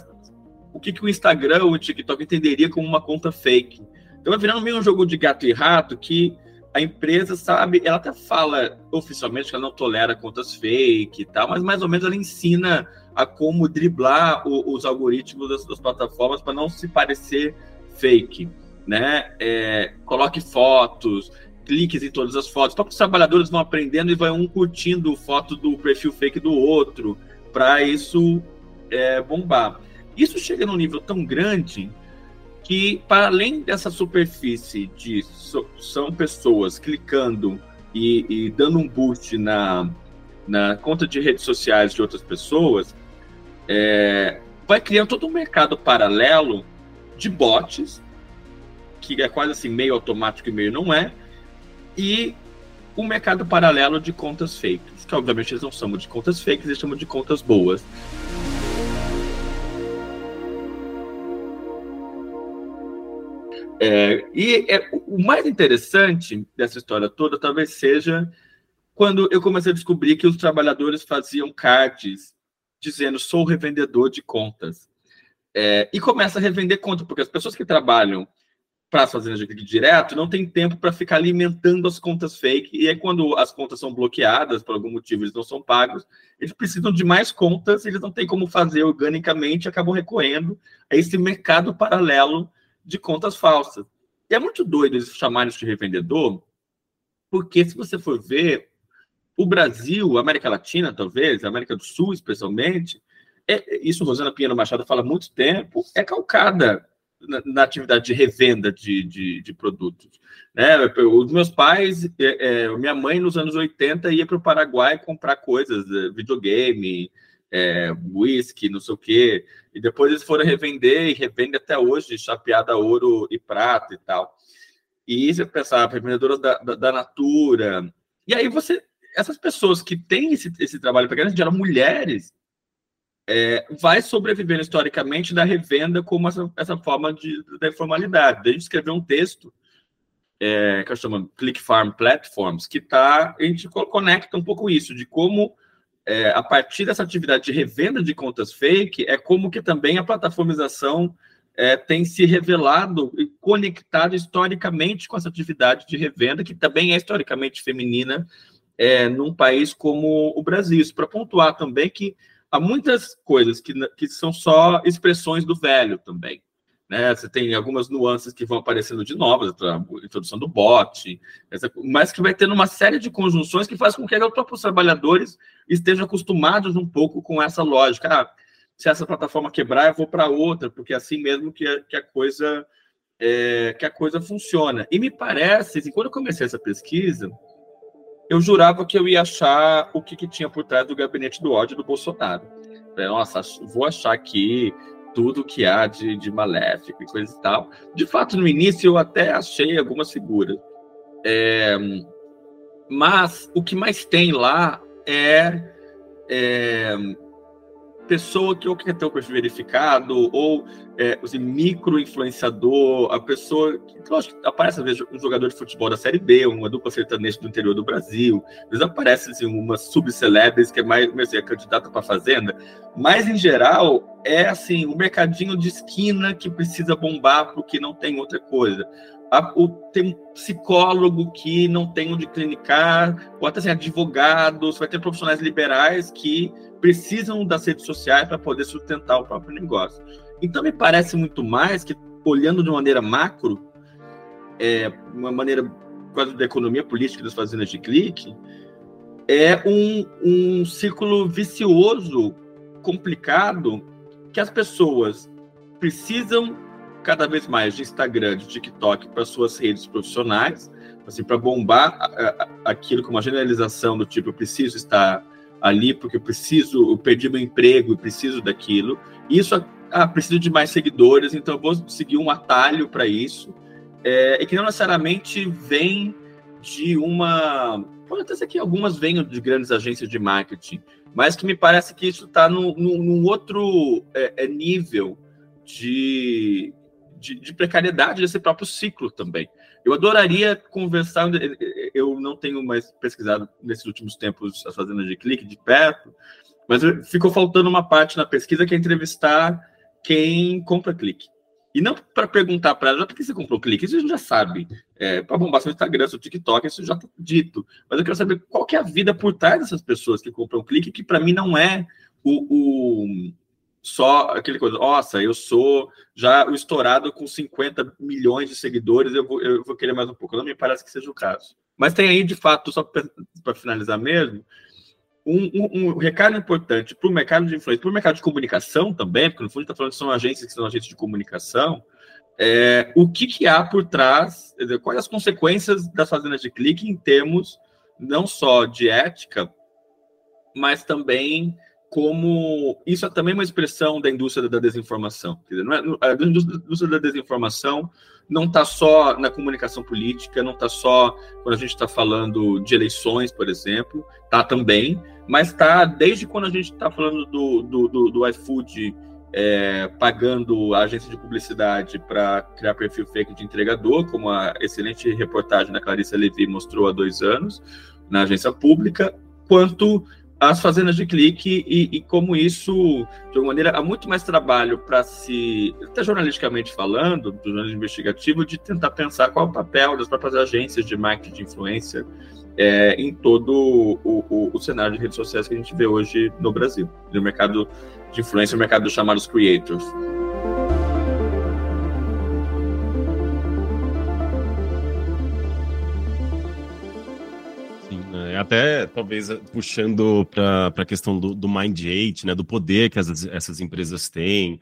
o que, que o Instagram ou o TikTok entenderia como uma conta fake. Então vai virando meio um jogo de gato e rato que a empresa sabe, ela até fala oficialmente que ela não tolera contas fake e tal, mas mais ou menos ela ensina a como driblar o, os algoritmos das, das plataformas para não se parecer fake, né? É, coloque fotos, cliques em todas as fotos. Então, os trabalhadores vão aprendendo e vai um curtindo foto do perfil fake do outro, para isso é, bombar. Isso chega num nível tão grande que, para além dessa superfície de so, são pessoas clicando e, e, dando um boost na, na conta de redes sociais de outras pessoas, é, vai criando todo um mercado paralelo de bots, que é quase assim meio automático e meio não é, e o mercado paralelo de contas fakes, que obviamente eles não chamam de contas fakes, eles chamam de contas boas. É, e é, o mais interessante dessa história toda talvez seja quando eu comecei a descobrir que os trabalhadores faziam cards dizendo sou revendedor de contas. É, e começa a revender contas, porque as pessoas que trabalham para as fazendas de clique direto, não tem tempo para ficar alimentando as contas fake. E aí, quando as contas são bloqueadas, por algum motivo eles não são pagos, eles precisam de mais contas, eles não têm como fazer organicamente, acabam recorrendo a esse mercado paralelo de contas falsas. E é muito doido eles chamarem isso de revendedor, porque se você for ver, o Brasil, América Latina, talvez, América do Sul, especialmente, é, isso Rosana Pinheiro Machado fala há muito tempo, é calcada na, na atividade de revenda de, de, de, produtos. Né? Os meus pais, é, é, minha mãe nos anos 80 ia para o Paraguai comprar coisas, é, videogame, é, whisky, não sei o quê, e depois eles foram revender e revende até hoje, chapeada ouro e prata e tal. E você pensava, revendedoras da, da, da Natura. E aí você, essas pessoas que têm esse, esse trabalho pequeno, geram mulheres é, vai sobrevivendo historicamente da revenda como essa, essa forma de, de informalidade. A gente escreveu um texto é, que eu chamo Click Farm Platforms, que tá, a gente conecta um pouco isso, de como é, a partir dessa atividade de revenda de contas fake, é como que também a plataformização é, tem se revelado e conectado historicamente com essa atividade de revenda, que também é historicamente feminina é, num país como o Brasil. Isso para pontuar também que há muitas coisas que, que são só expressões do velho também. Né? Você tem algumas nuances que vão aparecendo de novas, a introdução do bot, mas que vai tendo uma série de conjunções que faz com que os próprios trabalhadores estejam acostumados um pouco com essa lógica. Ah, se essa plataforma quebrar, eu vou para outra, porque é assim mesmo que a, que a coisa é, que a coisa funciona. E me parece, assim, quando eu comecei essa pesquisa, eu jurava que eu ia achar o que, que tinha por trás do gabinete do ódio do Bolsonaro. Nossa, vou achar aqui tudo que há de, de maléfico e coisa e tal. De fato, no início eu até achei algumas figuras. É, mas o que mais tem lá é, é pessoa que ou quer ter o perfil verificado, ou é, assim, micro-influenciador, a pessoa que, lógico, aparece às vezes um jogador de futebol da Série B, uma dupla sertaneja do interior do Brasil, às vezes aparece assim, uma subcelebres que é mais assim, é candidata para fazenda, mas em geral é assim, o um mercadinho de esquina que precisa bombar porque não tem outra coisa. A, o, tem psicólogo que não tem onde clinicar, ou até assim, advogados, vai ter profissionais liberais que precisam das redes sociais para poder sustentar o próprio negócio. Então, me parece muito mais que, olhando de maneira macro, é, uma maneira quase da economia política das fazendas de clique, é um, um círculo vicioso, complicado, que as pessoas precisam cada vez mais de Instagram, de TikTok para suas redes profissionais, assim, para bombar aquilo com uma generalização do tipo, eu preciso estar ali porque eu preciso, eu perdi meu emprego e preciso daquilo. Isso, ah, preciso de mais seguidores, então eu vou seguir um atalho para isso. É, e que não necessariamente vem de uma. Pode até ser que algumas venham de grandes agências de marketing, mas que me parece que isso está num, num, outro é, é nível de, de, de, precariedade desse próprio ciclo também. Eu adoraria conversar, eu não tenho mais pesquisado nesses últimos tempos as fazendas de clique de perto, mas ficou faltando uma parte na pesquisa que é entrevistar quem compra clique. E não para perguntar para ela, por que você comprou clique? Isso a gente já sabe. É, para bombar seu Instagram, seu TikTok, isso já está dito. Mas eu quero saber qual que é a vida por trás dessas pessoas que compram clique, que para mim não é o, o, só aquele coisa, nossa, eu sou já o estourado com 50 milhões de seguidores, eu vou, eu vou querer mais um pouco. Não me parece que seja o caso. Mas tem aí, de fato, só para finalizar mesmo, um, um, um recado importante para o mercado de influência, para o mercado de comunicação também, porque no fundo está falando que são agências que são agências de comunicação, é, o que, que há por trás, dizer, quais as consequências das fazendas de clique em termos não só de ética, mas também como isso é também uma expressão da indústria da desinformação. Dizer, é, a indústria da desinformação não está só na comunicação política, não está só quando a gente está falando de eleições, por exemplo, está também, mas está desde quando a gente está falando do, do, do, do iFood é, pagando a agência de publicidade para criar perfil fake de entregador, como a excelente reportagem da Clarissa Levi mostrou há dois anos na agência pública, quanto as fazendas de clique e, e, como isso, de alguma maneira, há muito mais trabalho para se, até jornalisticamente falando, do jornalismo investigativo, de tentar pensar qual é o papel das próprias agências de marketing de influência é, em todo o, o, o, cenário de redes sociais que a gente vê hoje no Brasil, no mercado de influência, o mercado dos chamados creators. Até talvez puxando para a questão do, do 8, né, do poder que as, essas empresas têm,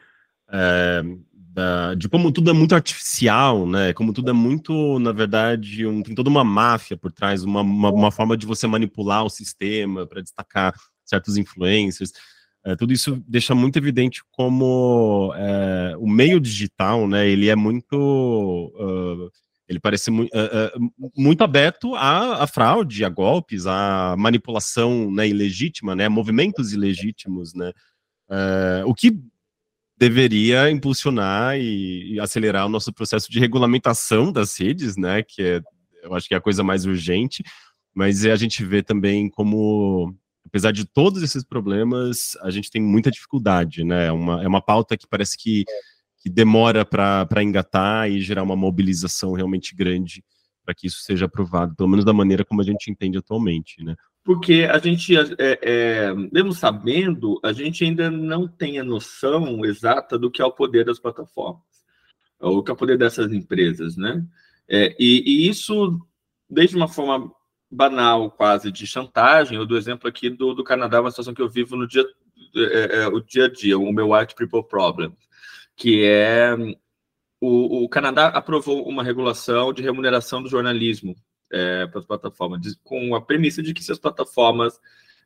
é, da, de como tudo é muito artificial, né, como tudo é muito, na verdade, um, tem toda uma máfia por trás, uma, uma, uma forma de você manipular o sistema para destacar certos influencers. É, tudo isso deixa muito evidente como é, o meio digital, né, ele é muito uh, ele parece uh, muito aberto à, à, fraude, a golpes, à manipulação né, ilegítima, né, movimentos ilegítimos, né, uh, o que deveria impulsionar e, e, acelerar o nosso processo de regulamentação das redes, né, que é, eu acho que é a coisa mais urgente, mas a gente vê também como, apesar de todos esses problemas, a gente tem muita dificuldade, né, uma, é uma pauta que parece que que demora para engatar e gerar uma mobilização realmente grande para que isso seja aprovado, pelo menos da maneira como a gente entende atualmente, né? Porque a gente, é, é, mesmo sabendo, a gente ainda não tem a noção exata do que é o poder das plataformas, ou o que é o poder dessas empresas, né? É, e, e, isso, desde uma forma banal, quase, de chantagem, ou do exemplo aqui do, do Canadá, uma situação que eu vivo no dia, é, é, o dia a dia, o meu White People Problem, que é o, o Canadá aprovou uma regulação de remuneração do jornalismo é, para as plataformas, com a premissa de que se as plataformas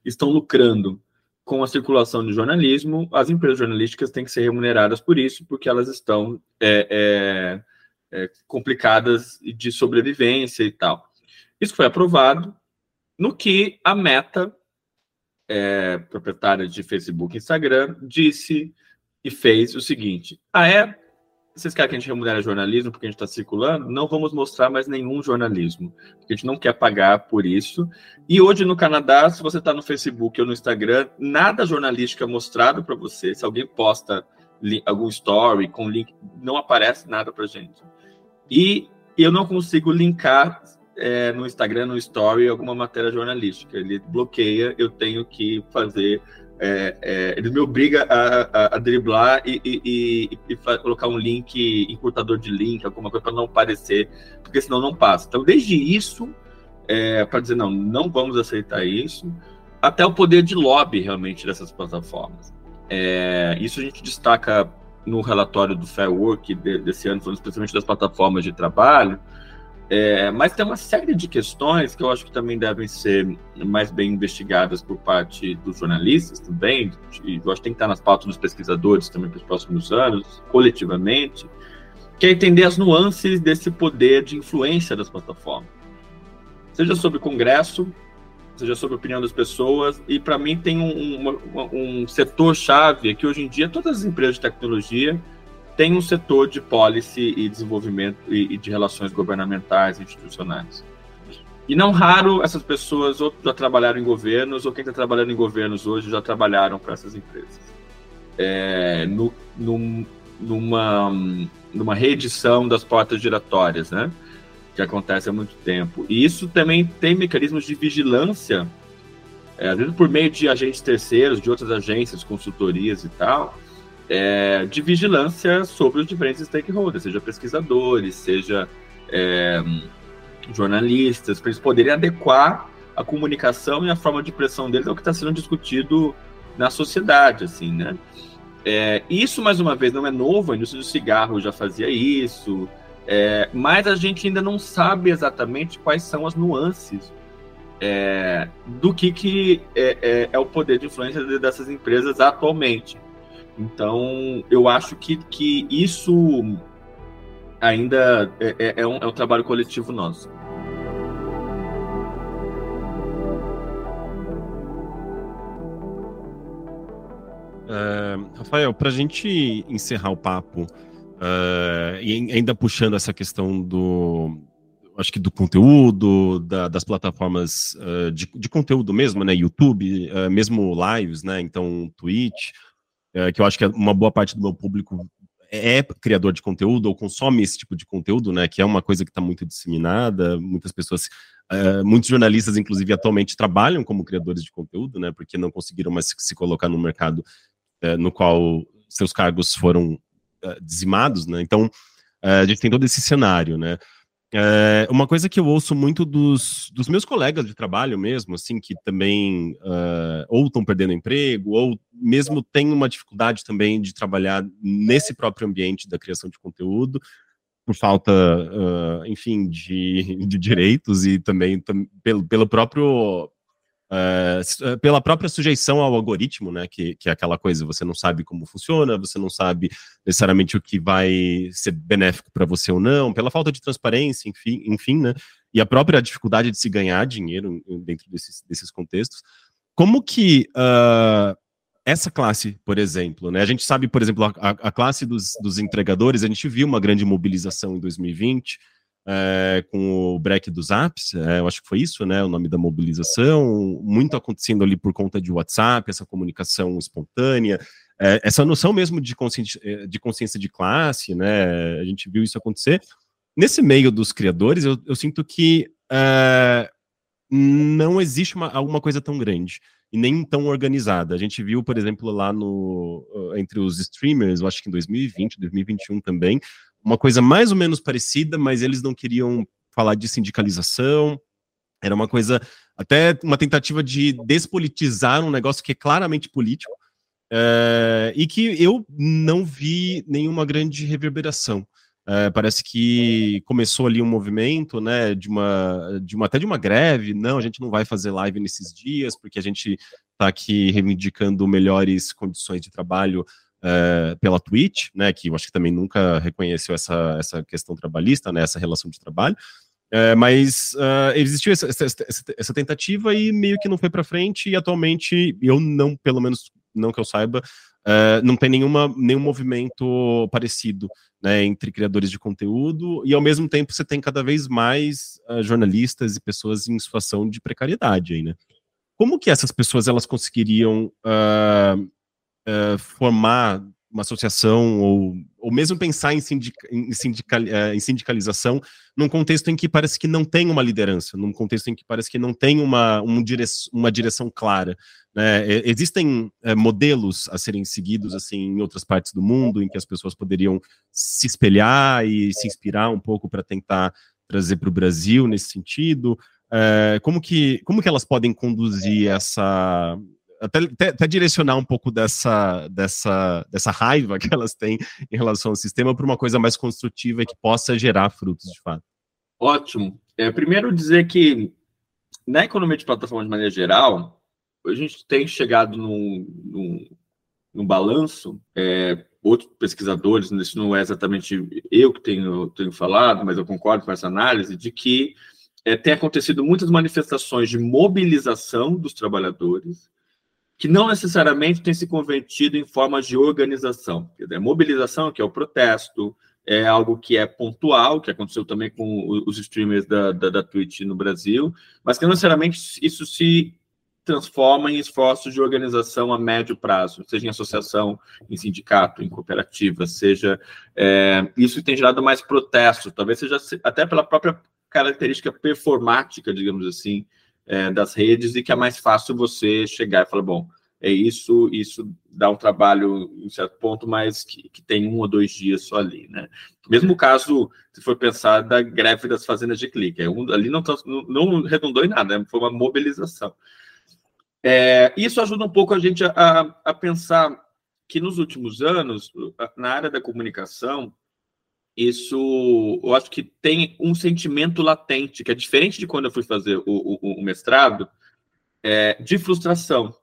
estão lucrando com a circulação de jornalismo, as empresas jornalísticas têm que ser remuneradas por isso, porque elas estão é, é, é complicadas de sobrevivência e tal. Isso foi aprovado, no que a Meta, é, proprietária de Facebook e Instagram, disse e fez o seguinte: ah, é? Vocês querem que a gente remunere jornalismo porque a gente está circulando? Não vamos mostrar mais nenhum jornalismo, porque a gente não quer pagar por isso. E hoje no Canadá, se você está no Facebook ou no Instagram, nada jornalístico é mostrado para você. Se alguém posta algum story com link, não aparece nada para gente. E eu não consigo linkar é, no Instagram, no story, alguma matéria jornalística. Ele bloqueia, eu tenho que fazer é, é, ele me obriga a, a, a driblar e, e, e, e, colocar um link, encurtador de link, alguma coisa para não aparecer, porque senão não passa. Então, desde isso, é, para dizer não, não vamos aceitar isso, até o poder de lobby realmente dessas plataformas. É, isso a gente destaca no relatório do Fair Work desse ano, falando especialmente das plataformas de trabalho, é, mas tem uma série de questões que eu acho que também devem ser mais bem investigadas por parte dos jornalistas também, e eu acho que tem que estar nas pautas dos pesquisadores também para os próximos anos, coletivamente, que é entender as nuances desse poder de influência das plataformas. Seja sobre Congresso, seja sobre a opinião das pessoas, e para mim tem um, um, um setor-chave que hoje em dia todas as empresas de tecnologia tem um setor de policy e desenvolvimento e, e de relações governamentais e institucionais. E não raro essas pessoas ou já trabalharam em governos, ou quem está trabalhando em governos hoje já trabalharam para essas empresas. É, no, num, numa, numa reedição das portas giratórias, né? Que acontece há muito tempo. E isso também tem mecanismos de vigilância, é, por meio de agentes terceiros, de outras agências, consultorias e tal, é, de vigilância sobre os diferentes stakeholders, seja pesquisadores, seja é, jornalistas, para eles poderem adequar a comunicação e a forma de pressão deles ao que está sendo discutido na sociedade, assim, né? É, isso, mais uma vez, não é novo, a indústria do cigarro já fazia isso, é, mas a gente ainda não sabe exatamente quais são as nuances é, do que, que é, é, é o poder de influência dessas empresas atualmente. Então, eu acho que, que isso ainda é, é, é, um, é um trabalho coletivo nosso. Uh, Rafael, para a gente encerrar o papo, uh, e ainda puxando essa questão do, acho que do conteúdo, da, das plataformas uh, de, de, conteúdo mesmo, né, YouTube, mesmo lives, né, então Twitch, é, que eu acho que uma boa parte do meu público é criador de conteúdo ou consome esse tipo de conteúdo, né? Que é uma coisa que está muito disseminada. Muitas pessoas, uh, muitos jornalistas, inclusive, atualmente trabalham como criadores de conteúdo, né? Porque não conseguiram mais se, se colocar no mercado uh, no qual seus cargos foram uh, dizimados, né? Então, a gente tem todo esse cenário, né? É, uma coisa que eu ouço muito dos, dos meus colegas de trabalho mesmo, assim, que também uh, ou estão perdendo emprego, ou mesmo têm uma dificuldade também de trabalhar nesse próprio ambiente da criação de conteúdo, por falta, uh, enfim, de, de direitos e também tam, pelo, pelo próprio uh, pela própria sujeição ao algoritmo, né, que, que é aquela coisa, você não sabe como funciona, você não sabe necessariamente o que vai ser benéfico para você ou não, pela falta de transparência, enfim, enfim, né, e a própria dificuldade de se ganhar dinheiro dentro desses, desses contextos. Como que uh, essa classe, por exemplo, né? A gente sabe, por exemplo, a, a classe dos, dos, entregadores, a gente viu uma grande mobilização em 2020, é, com o break dos apps, é, eu acho que foi isso, né, o nome da mobilização, muito acontecendo ali por conta de WhatsApp, essa comunicação espontânea, é, essa noção mesmo de consciência, de consciência de classe, né? A gente viu isso acontecer. Nesse meio dos criadores, eu, eu sinto que não existe uma, alguma coisa tão grande e nem tão organizada. A gente viu, por exemplo, lá no entre os streamers, eu acho que em 2020, 2021 também, uma coisa mais ou menos parecida, mas eles não queriam falar de sindicalização. Era uma coisa até uma tentativa de despolitizar um negócio que é claramente político é, e que eu não vi nenhuma grande reverberação. É, parece que começou ali um movimento, né, de uma, de uma até de uma greve. Não, a gente não vai fazer live nesses dias porque a gente está aqui reivindicando melhores condições de trabalho é, pela Twitch, né, que eu acho que também nunca reconheceu essa, essa questão trabalhista, né, essa relação de trabalho. É, mas uh, existiu essa, essa, essa, tentativa e meio que não foi para frente e atualmente eu não, pelo menos não que eu saiba, uh, não tem nenhuma, nenhum movimento parecido né, entre criadores de conteúdo, e ao mesmo tempo você tem cada vez mais uh, jornalistas e pessoas em situação de precariedade aí, né? Como que essas pessoas elas conseguiriam uh, uh, formar uma associação ou, ou mesmo pensar em, sindica, em, sindical, em, sindicalização num contexto em que parece que não tem uma liderança, num contexto em que parece que não tem uma, um dire, uma direção clara. Né? Existem é, modelos a serem seguidos assim em outras partes do mundo em que as pessoas poderiam se espelhar e se inspirar um pouco para tentar trazer para o Brasil nesse sentido. Como que como que elas podem conduzir essa até, até, até, direcionar um pouco dessa, dessa, dessa raiva (laughs) que elas têm em relação ao sistema para uma coisa mais construtiva que possa gerar frutos de fato. Ótimo. É, primeiro dizer que na economia de plataforma de maneira geral, a gente tem chegado num, num, num balanço, é, outros pesquisadores, isso não é exatamente eu que tenho, tenho falado, mas eu concordo com essa análise, de que é, tem acontecido muitas manifestações de mobilização dos trabalhadores, que não necessariamente tem se convertido em formas de organização. Quer dizer, mobilização, que é o protesto, é algo que é pontual, que aconteceu também com os streamers da, da, da Twitch no Brasil, mas que não necessariamente isso se transforma em esforços de organização a médio prazo, seja em associação, em sindicato, em cooperativa, seja é, isso tem gerado mais protesto, talvez seja até pela própria característica performática, digamos assim, é, das redes e que é mais fácil você chegar e falar, bom, é isso, isso dá um trabalho em certo ponto, mas que, que tem um ou dois dias só ali, né? Mesmo caso, se for pensar da greve das fazendas de clique, é um, ali não, não, redundou em nada, foi uma mobilização. É, isso ajuda um pouco a gente a, a pensar que nos últimos anos, na área da comunicação, isso eu acho que tem um sentimento latente, que é diferente de quando eu fui fazer o, o, o mestrado, é, de frustração,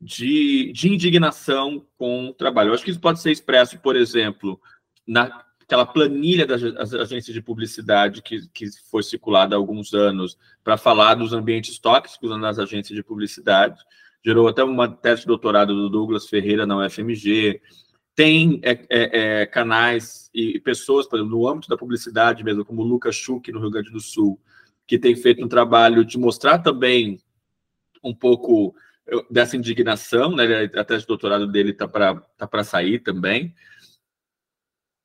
de, de indignação com o trabalho. Eu acho que isso pode ser expresso, por exemplo, naquela planilha das agências de publicidade que, que foi circulada há alguns anos para falar dos ambientes tóxicos nas agências de publicidade. Gerou até uma tese de doutorado do Douglas Ferreira na UFMG, tem é, é, é, canais e pessoas, por exemplo, no âmbito da publicidade mesmo, como o Lucas Schuch, no Rio Grande do Sul, que tem feito um trabalho de mostrar também um pouco dessa indignação, né? A tese de doutorado dele está para tá sair também.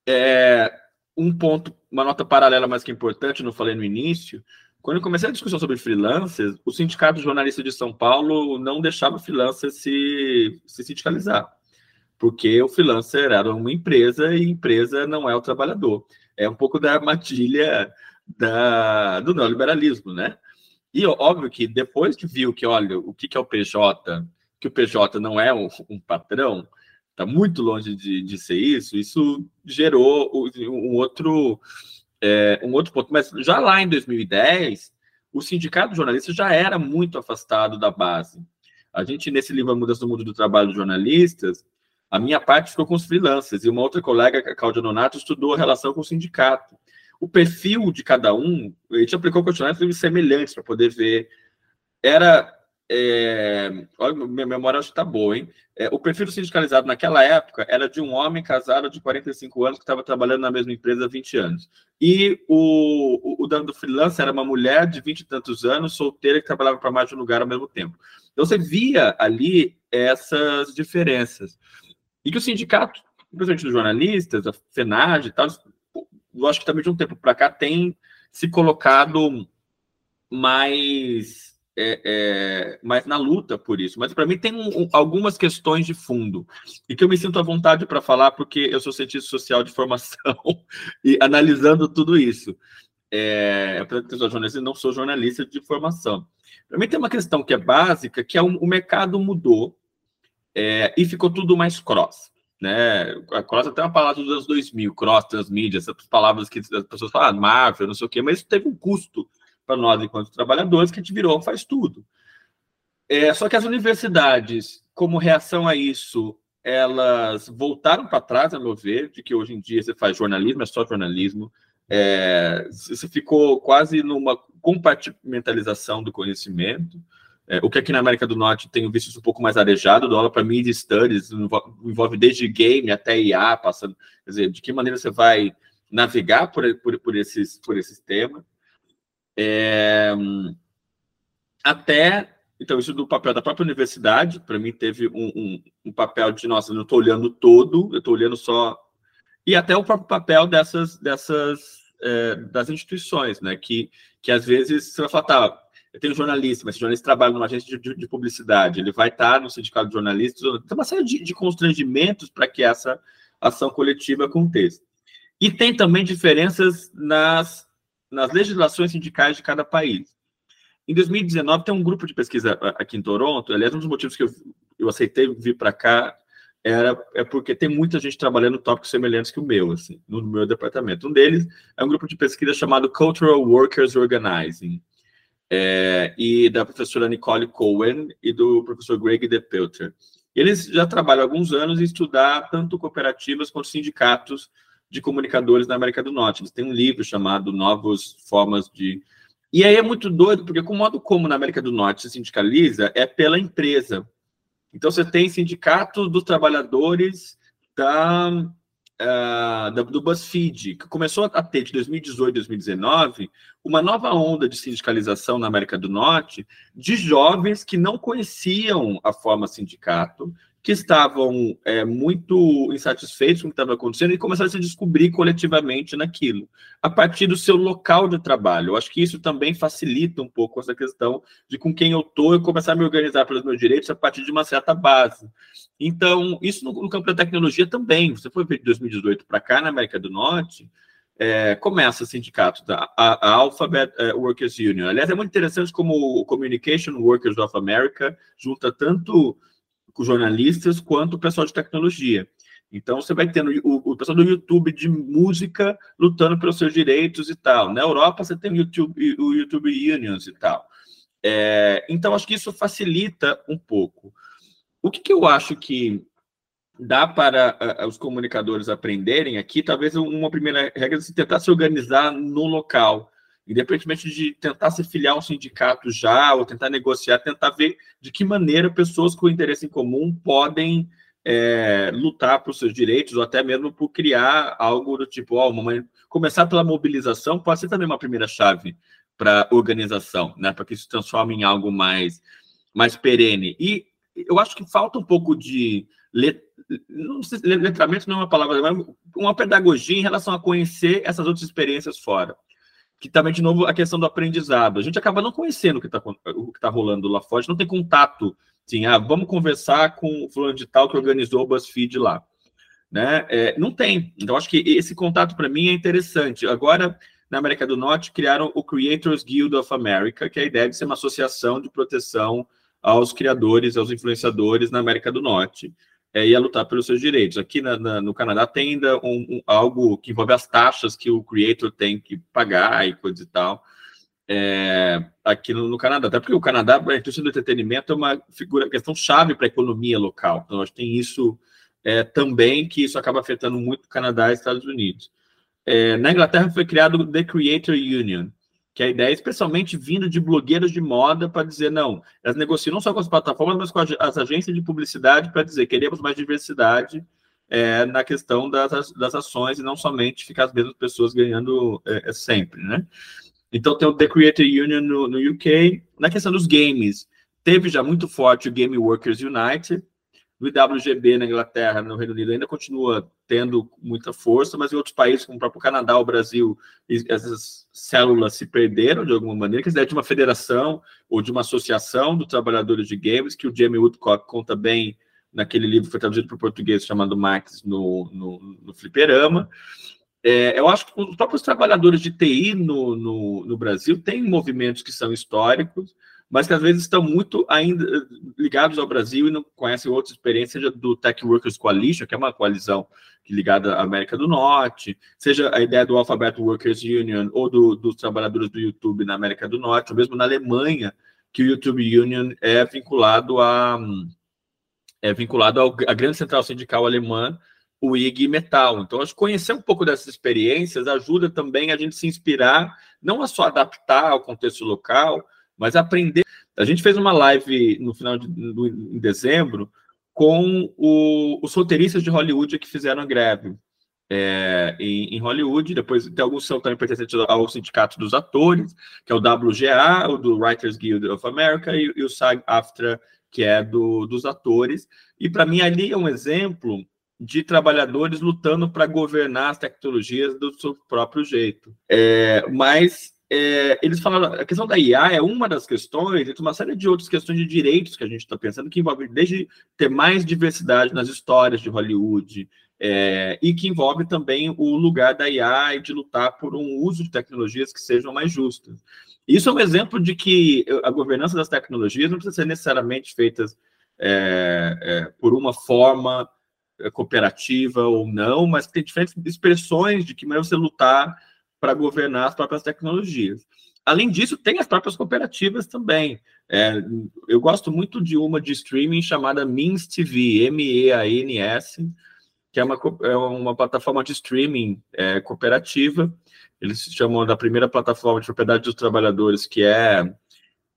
É, um ponto, uma nota paralela mais que importante, não falei no início, quando eu comecei a discussão sobre freelancers, o Sindicato de Jornalistas de São Paulo não deixava freelancer se, se sindicalizar porque o freelancer era uma empresa e empresa não é o trabalhador. É um pouco da armadilha da, do neoliberalismo, né? E óbvio que depois que viu que, olha, o que, que é o PJ, que o PJ não é um, um patrão, está muito longe de, de, ser isso, isso gerou um outro, é, um outro ponto. Mas já lá em 2010, o sindicato de jornalistas já era muito afastado da base. A gente, nesse livro A Mudança do Mundo do Trabalho de Jornalistas, a minha parte ficou com os freelancers e uma outra colega, a Cláudia Nonato, estudou a relação com o sindicato. O perfil de cada um, a gente aplicou questionários semelhantes para poder ver. Era. É, olha, minha memória acho que está boa, hein? É, o perfil sindicalizado naquela época era de um homem casado de 45 anos que estava trabalhando na mesma empresa há 20 anos. E o, o, o do freelancer era uma mulher de 20 e tantos anos, solteira, que trabalhava para mais de um lugar ao mesmo tempo. Então você via ali essas diferenças. E que o sindicato, principalmente dos jornalistas, a FENAGE e tal, eu acho que também de um tempo para cá tem se colocado mais, é, é, mais na luta por isso. Mas para mim tem um, algumas questões de fundo e que eu me sinto à vontade para falar porque eu sou cientista social de formação (laughs) e analisando tudo isso. É, jornalista, não sou jornalista de formação. Para mim tem uma questão que é básica, que é o, o mercado mudou é, e ficou tudo mais cross. Né? A cross até uma palavra dos anos 2000, cross, transmídia, essas palavras que as pessoas falam, ah, Marvel, não sei o quê, mas isso teve um custo para nós, enquanto trabalhadores, que a gente virou, faz tudo. É, só que as universidades, como reação a isso, elas voltaram para trás, a meu ver, de que hoje em dia você faz jornalismo, é só jornalismo, é, você ficou quase numa compartimentalização do conhecimento, é, o que aqui na América do Norte tem visto isso um pouco mais arejado, do aula para Media Studies, envolve desde game até IA, passando, quer dizer, de que maneira você vai navegar por, por, por, esses, por esses temas. É, até, então, isso do papel da própria universidade, para mim teve um, um, um, papel de, nossa, eu não estou olhando todo, eu estou olhando só... E até o próprio papel dessas, dessas é, das instituições, né, que, que às vezes você vai falar, tá, eu tenho jornalista, mas esse jornalista trabalha numa agência de, de, de, publicidade, ele vai estar no sindicato de jornalistas, tem uma série de, de constrangimentos para que essa ação coletiva aconteça. E tem também diferenças nas nas legislações sindicais de cada país. Em 2019, tem um grupo de pesquisa aqui em Toronto, aliás, um dos motivos que eu, eu aceitei vir para cá era é porque tem muita gente trabalhando tópicos semelhantes que o meu, assim, no meu departamento. Um deles é um grupo de pesquisa chamado Cultural Workers Organizing, é, e da professora Nicole Cohen e do professor Greg DePelter. Eles já trabalham há alguns anos em estudar tanto cooperativas quanto sindicatos de comunicadores na América do Norte. Eles têm um livro chamado Novas Formas de. E aí é muito doido, porque o modo como na América do Norte se sindicaliza é pela empresa. Então você tem sindicatos dos trabalhadores da, uh, do BuzzFeed, que começou a ter de 2018 2019 uma nova onda de sindicalização na América do Norte de jovens que não conheciam a forma sindicato, que estavam é, muito insatisfeitos com o que estava acontecendo e começaram a se descobrir coletivamente naquilo, a partir do seu local de trabalho. Eu acho que isso também facilita um pouco essa questão de com quem eu estou, eu começar a me organizar pelos meus direitos a partir de uma certa base. Então, isso no, no campo da tecnologia também. Você foi ver de 2018 para cá, na América do Norte, é, começa o sindicato da a, a Alphabet é, Workers Union. Aliás, é muito interessante como o Communication Workers of America junta tanto jornalistas quanto o pessoal de tecnologia. Então, você vai tendo o, o, pessoal do YouTube de música lutando pelos seus direitos e tal. Na Europa, você tem o YouTube, o YouTube Unions e tal. É, então, acho que isso facilita um pouco. O que, que eu acho que dá para os comunicadores aprenderem aqui, talvez uma primeira regra é tentar se organizar no local independentemente de tentar se filiar a um sindicato já, ou tentar negociar, tentar ver de que maneira pessoas com interesse em comum podem é, lutar por seus direitos, ou até mesmo por criar algo do tipo, ó, começar pela mobilização pode ser também uma primeira chave para organização, né, para que isso se transforme em algo mais, mais perene. E eu acho que falta um pouco de let, não sei, letramento não é uma palavra, mas uma pedagogia em relação a conhecer essas outras experiências fora que também, de novo, a questão do aprendizado. A gente acaba não conhecendo o que está tá rolando lá fora, a gente não tem contato. Assim, ah, vamos conversar com o fulano de tal que organizou o BuzzFeed lá. Né? É, não tem. Então, acho que esse contato, para mim, é interessante. Agora, na América do Norte, criaram o Creators Guild of America, que é a ideia de ser uma associação de proteção aos criadores, aos influenciadores na América do Norte é, ia lutar pelos seus direitos. Aqui na, na, no Canadá tem ainda um, um, algo que envolve as taxas que o creator tem que pagar e coisa e tal. É, aqui no, no, Canadá, até porque o Canadá, a indústria do entretenimento é uma figura, questão chave para a economia local. Então, acho que tem isso é, também, que isso acaba afetando muito o Canadá e Estados Unidos. É, na Inglaterra foi criado The Creator Union, que a ideia é especialmente vindo de blogueiros de moda para dizer, não, elas negociam não só com as plataformas, mas com as agências de publicidade para dizer, queremos mais diversidade é, na questão das, das ações e não somente ficar as mesmas pessoas ganhando é, é, sempre, né? Então tem o The Creator Union no, no UK. Na questão dos games, teve já muito forte o Game Workers United, do IWGB na Inglaterra, no Reino Unido, ainda continua tendo muita força, mas em outros países, como o próprio Canadá, o Brasil, essas células se perderam de alguma maneira, que é de uma federação ou de uma associação dos trabalhadores de games, que o Jamie Woodcock conta bem naquele livro que foi traduzido para o português chamado Max no, no, no Fliperama. É, eu acho que os próprios trabalhadores de TI no, no, no Brasil têm movimentos que são históricos, mas que às vezes estão muito ainda ligados ao Brasil e não conhecem outras experiências, seja do Tech Workers Coalition, que é uma coalizão ligada à América do Norte, seja a ideia do Alphabet Workers Union ou do, dos trabalhadores do YouTube na América do Norte, ou mesmo na Alemanha, que o YouTube Union é vinculado a é vinculado à grande central sindical alemã, o IG Metal. Então, acho que conhecer um pouco dessas experiências ajuda também a gente se inspirar, não a só adaptar ao contexto local, mas aprender. A gente fez uma live no final de no, em dezembro com o, os roteiristas de Hollywood que fizeram a greve é, em, em, Hollywood. Depois tem alguns são também pertencentes ao sindicato dos atores, que é o WGA, o do Writers Guild of America, e, e o SAG-AFTRA, que é do, dos atores. E para mim ali é um exemplo de trabalhadores lutando para governar as tecnologias do seu próprio jeito. É, mas é, eles falaram, a questão da IA é uma das questões, entre uma série de outras questões de direitos que a gente está pensando, que envolve desde ter mais diversidade nas histórias de Hollywood, é, e que envolve também o lugar da IA e de lutar por um uso de tecnologias que sejam mais justas. Isso é um exemplo de que a governança das tecnologias não precisa ser necessariamente feita é, é, por uma forma é, cooperativa ou não, mas tem diferentes expressões de que maneira você lutar para governar as próprias tecnologias. Além disso, tem as próprias cooperativas também. É, eu gosto muito de uma de streaming chamada Means TV, M-E-A-N-S, que é uma, é uma plataforma de streaming é, cooperativa. Eles se chamam da primeira plataforma de propriedade dos trabalhadores, que é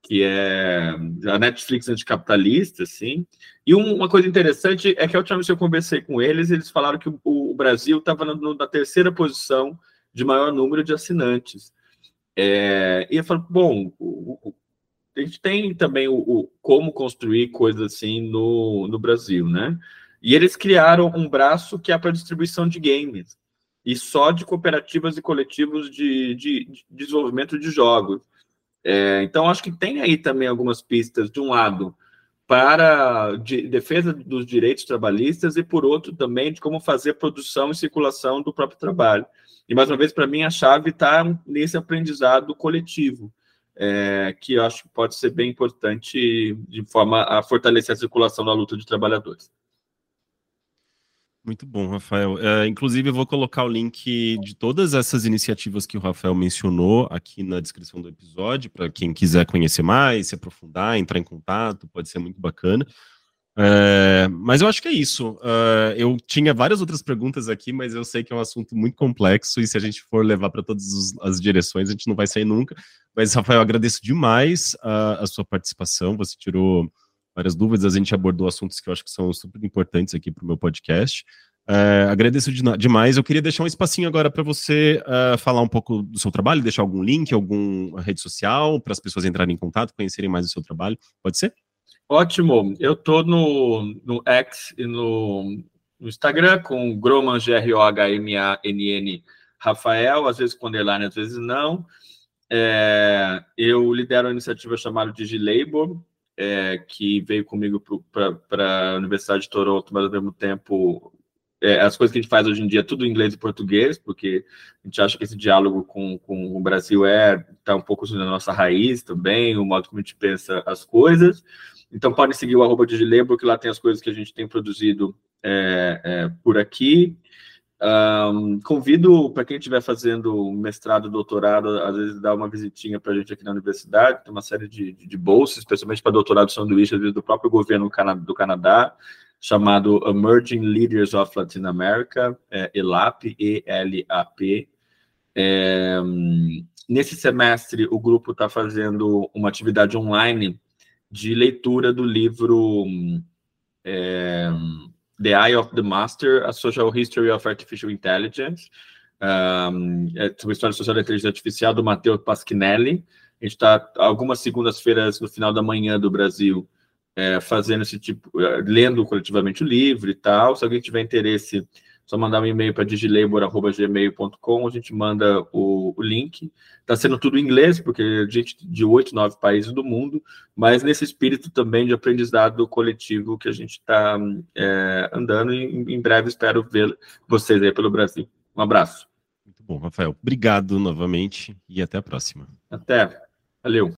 que é a Netflix anticapitalista, assim. E uma coisa interessante é que a última vez que eu conversei com eles, eles falaram que o, o Brasil estava na terceira posição de maior número de assinantes. É, e eu falo, bom, o, o, a gente tem também o, como construir coisas assim no, no Brasil, né? E eles criaram um braço que é para distribuição de games, e só de cooperativas e coletivos de, de, de desenvolvimento de jogos. É, então, acho que tem aí também algumas pistas, de um lado, para de defesa dos direitos trabalhistas e, por outro, também de como fazer produção e circulação do próprio trabalho. E, mais uma vez, para mim, a chave está nesse aprendizado coletivo, é, que eu acho que pode ser bem importante de forma a fortalecer a circulação da luta de trabalhadores. Muito bom, Rafael. É, inclusive, eu vou colocar o link de todas essas iniciativas que o Rafael mencionou aqui na descrição do episódio, para quem quiser conhecer mais, se aprofundar, entrar em contato, pode ser muito bacana. É, mas eu acho que é isso. Uh, eu tinha várias outras perguntas aqui, mas eu sei que é um assunto muito complexo e se a gente for levar para todas as direções, a gente não vai sair nunca. Mas, Rafael, agradeço demais a, a sua participação. Você tirou várias dúvidas, a gente abordou assuntos que eu acho que são super importantes aqui para o meu podcast. Uh, agradeço de, demais. Eu queria deixar um espacinho agora para você uh, falar um pouco do seu trabalho, deixar algum link, alguma rede social para as pessoas entrarem em contato, conhecerem mais o seu trabalho. Pode ser? Ótimo. Eu estou no, no X e no, no Instagram com Groman, G-R-O-H-M-A-N-N, Rafael, às vezes com underline, às vezes não. É, eu lidero uma iniciativa chamada DigiLabor, é, que veio comigo para a Universidade de Toronto, mas ao mesmo tempo é, as coisas que a gente faz hoje em dia tudo em inglês e português, porque a gente acha que esse diálogo com, com o Brasil é tá um pouco na nossa raiz também, o modo como a gente pensa as coisas. Então podem seguir o arroba Digilabor, que lá tem as coisas que a gente tem produzido é, é por aqui. Um, convido para quem estiver fazendo mestrado, doutorado, às vezes dar uma visitinha para a gente aqui na universidade. Tem uma série de, de, de bolsas, especialmente para doutorado sanduíche, às vezes do próprio governo do Canadá, chamado Emerging Leaders of Latin America, é, ELAP, E-L-A-P. É, nesse semestre, o grupo está fazendo uma atividade online de leitura do livro. É, The Eye of the Master, A Social History of Artificial Intelligence, um, é sobre a história social da inteligência artificial, do Matteo Pasquinelli. A gente está algumas segundas-feiras no final da manhã do Brasil é, fazendo esse tipo, é, lendo coletivamente o livro e tal. Se alguém tiver interesse, só mandar um e-mail para digilabor.gmail.com, a gente manda o, o link. Está sendo tudo em inglês, porque a gente de oito, nove países do mundo, mas nesse espírito também de aprendizado coletivo que a gente está é, andando e em breve espero ver vocês aí pelo Brasil. Um abraço. Muito bom, Rafael. Obrigado novamente e até a próxima. Até. Valeu.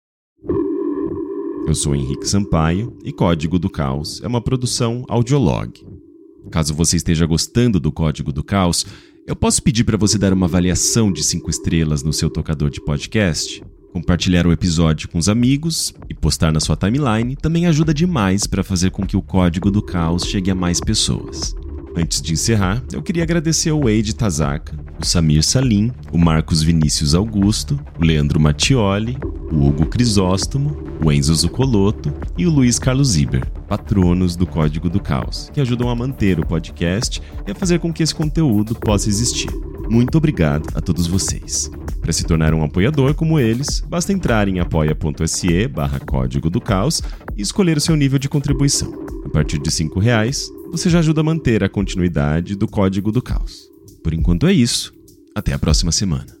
Eu sou Henrique Sampaio e Código do Caos é uma produção audiolog. Caso você esteja gostando do Código do Caos, eu posso pedir para você dar uma avaliação de 5 estrelas no seu tocador de podcast? Compartilhar o episódio com os amigos e postar na sua timeline também ajuda demais para fazer com que o Código do Caos chegue a mais pessoas. Antes de encerrar, eu queria agradecer ao Wade Tazaka, o Samir Salim, o Marcos Vinícius Augusto, o Leandro Mattioli, o Hugo Crisóstomo, o Enzo Zucoloto e o Luiz Carlos Ziber, patronos do Código do Caos, que ajudam a manter o podcast e a fazer com que esse conteúdo possa existir. Muito obrigado a todos vocês. Para se tornar um apoiador como eles, basta entrar em apoia.se barra Código do Caos e escolher o seu nível de contribuição. A partir de R$ reais, você já ajuda a manter a continuidade do Código do Caos. Por enquanto é isso. Até a próxima semana.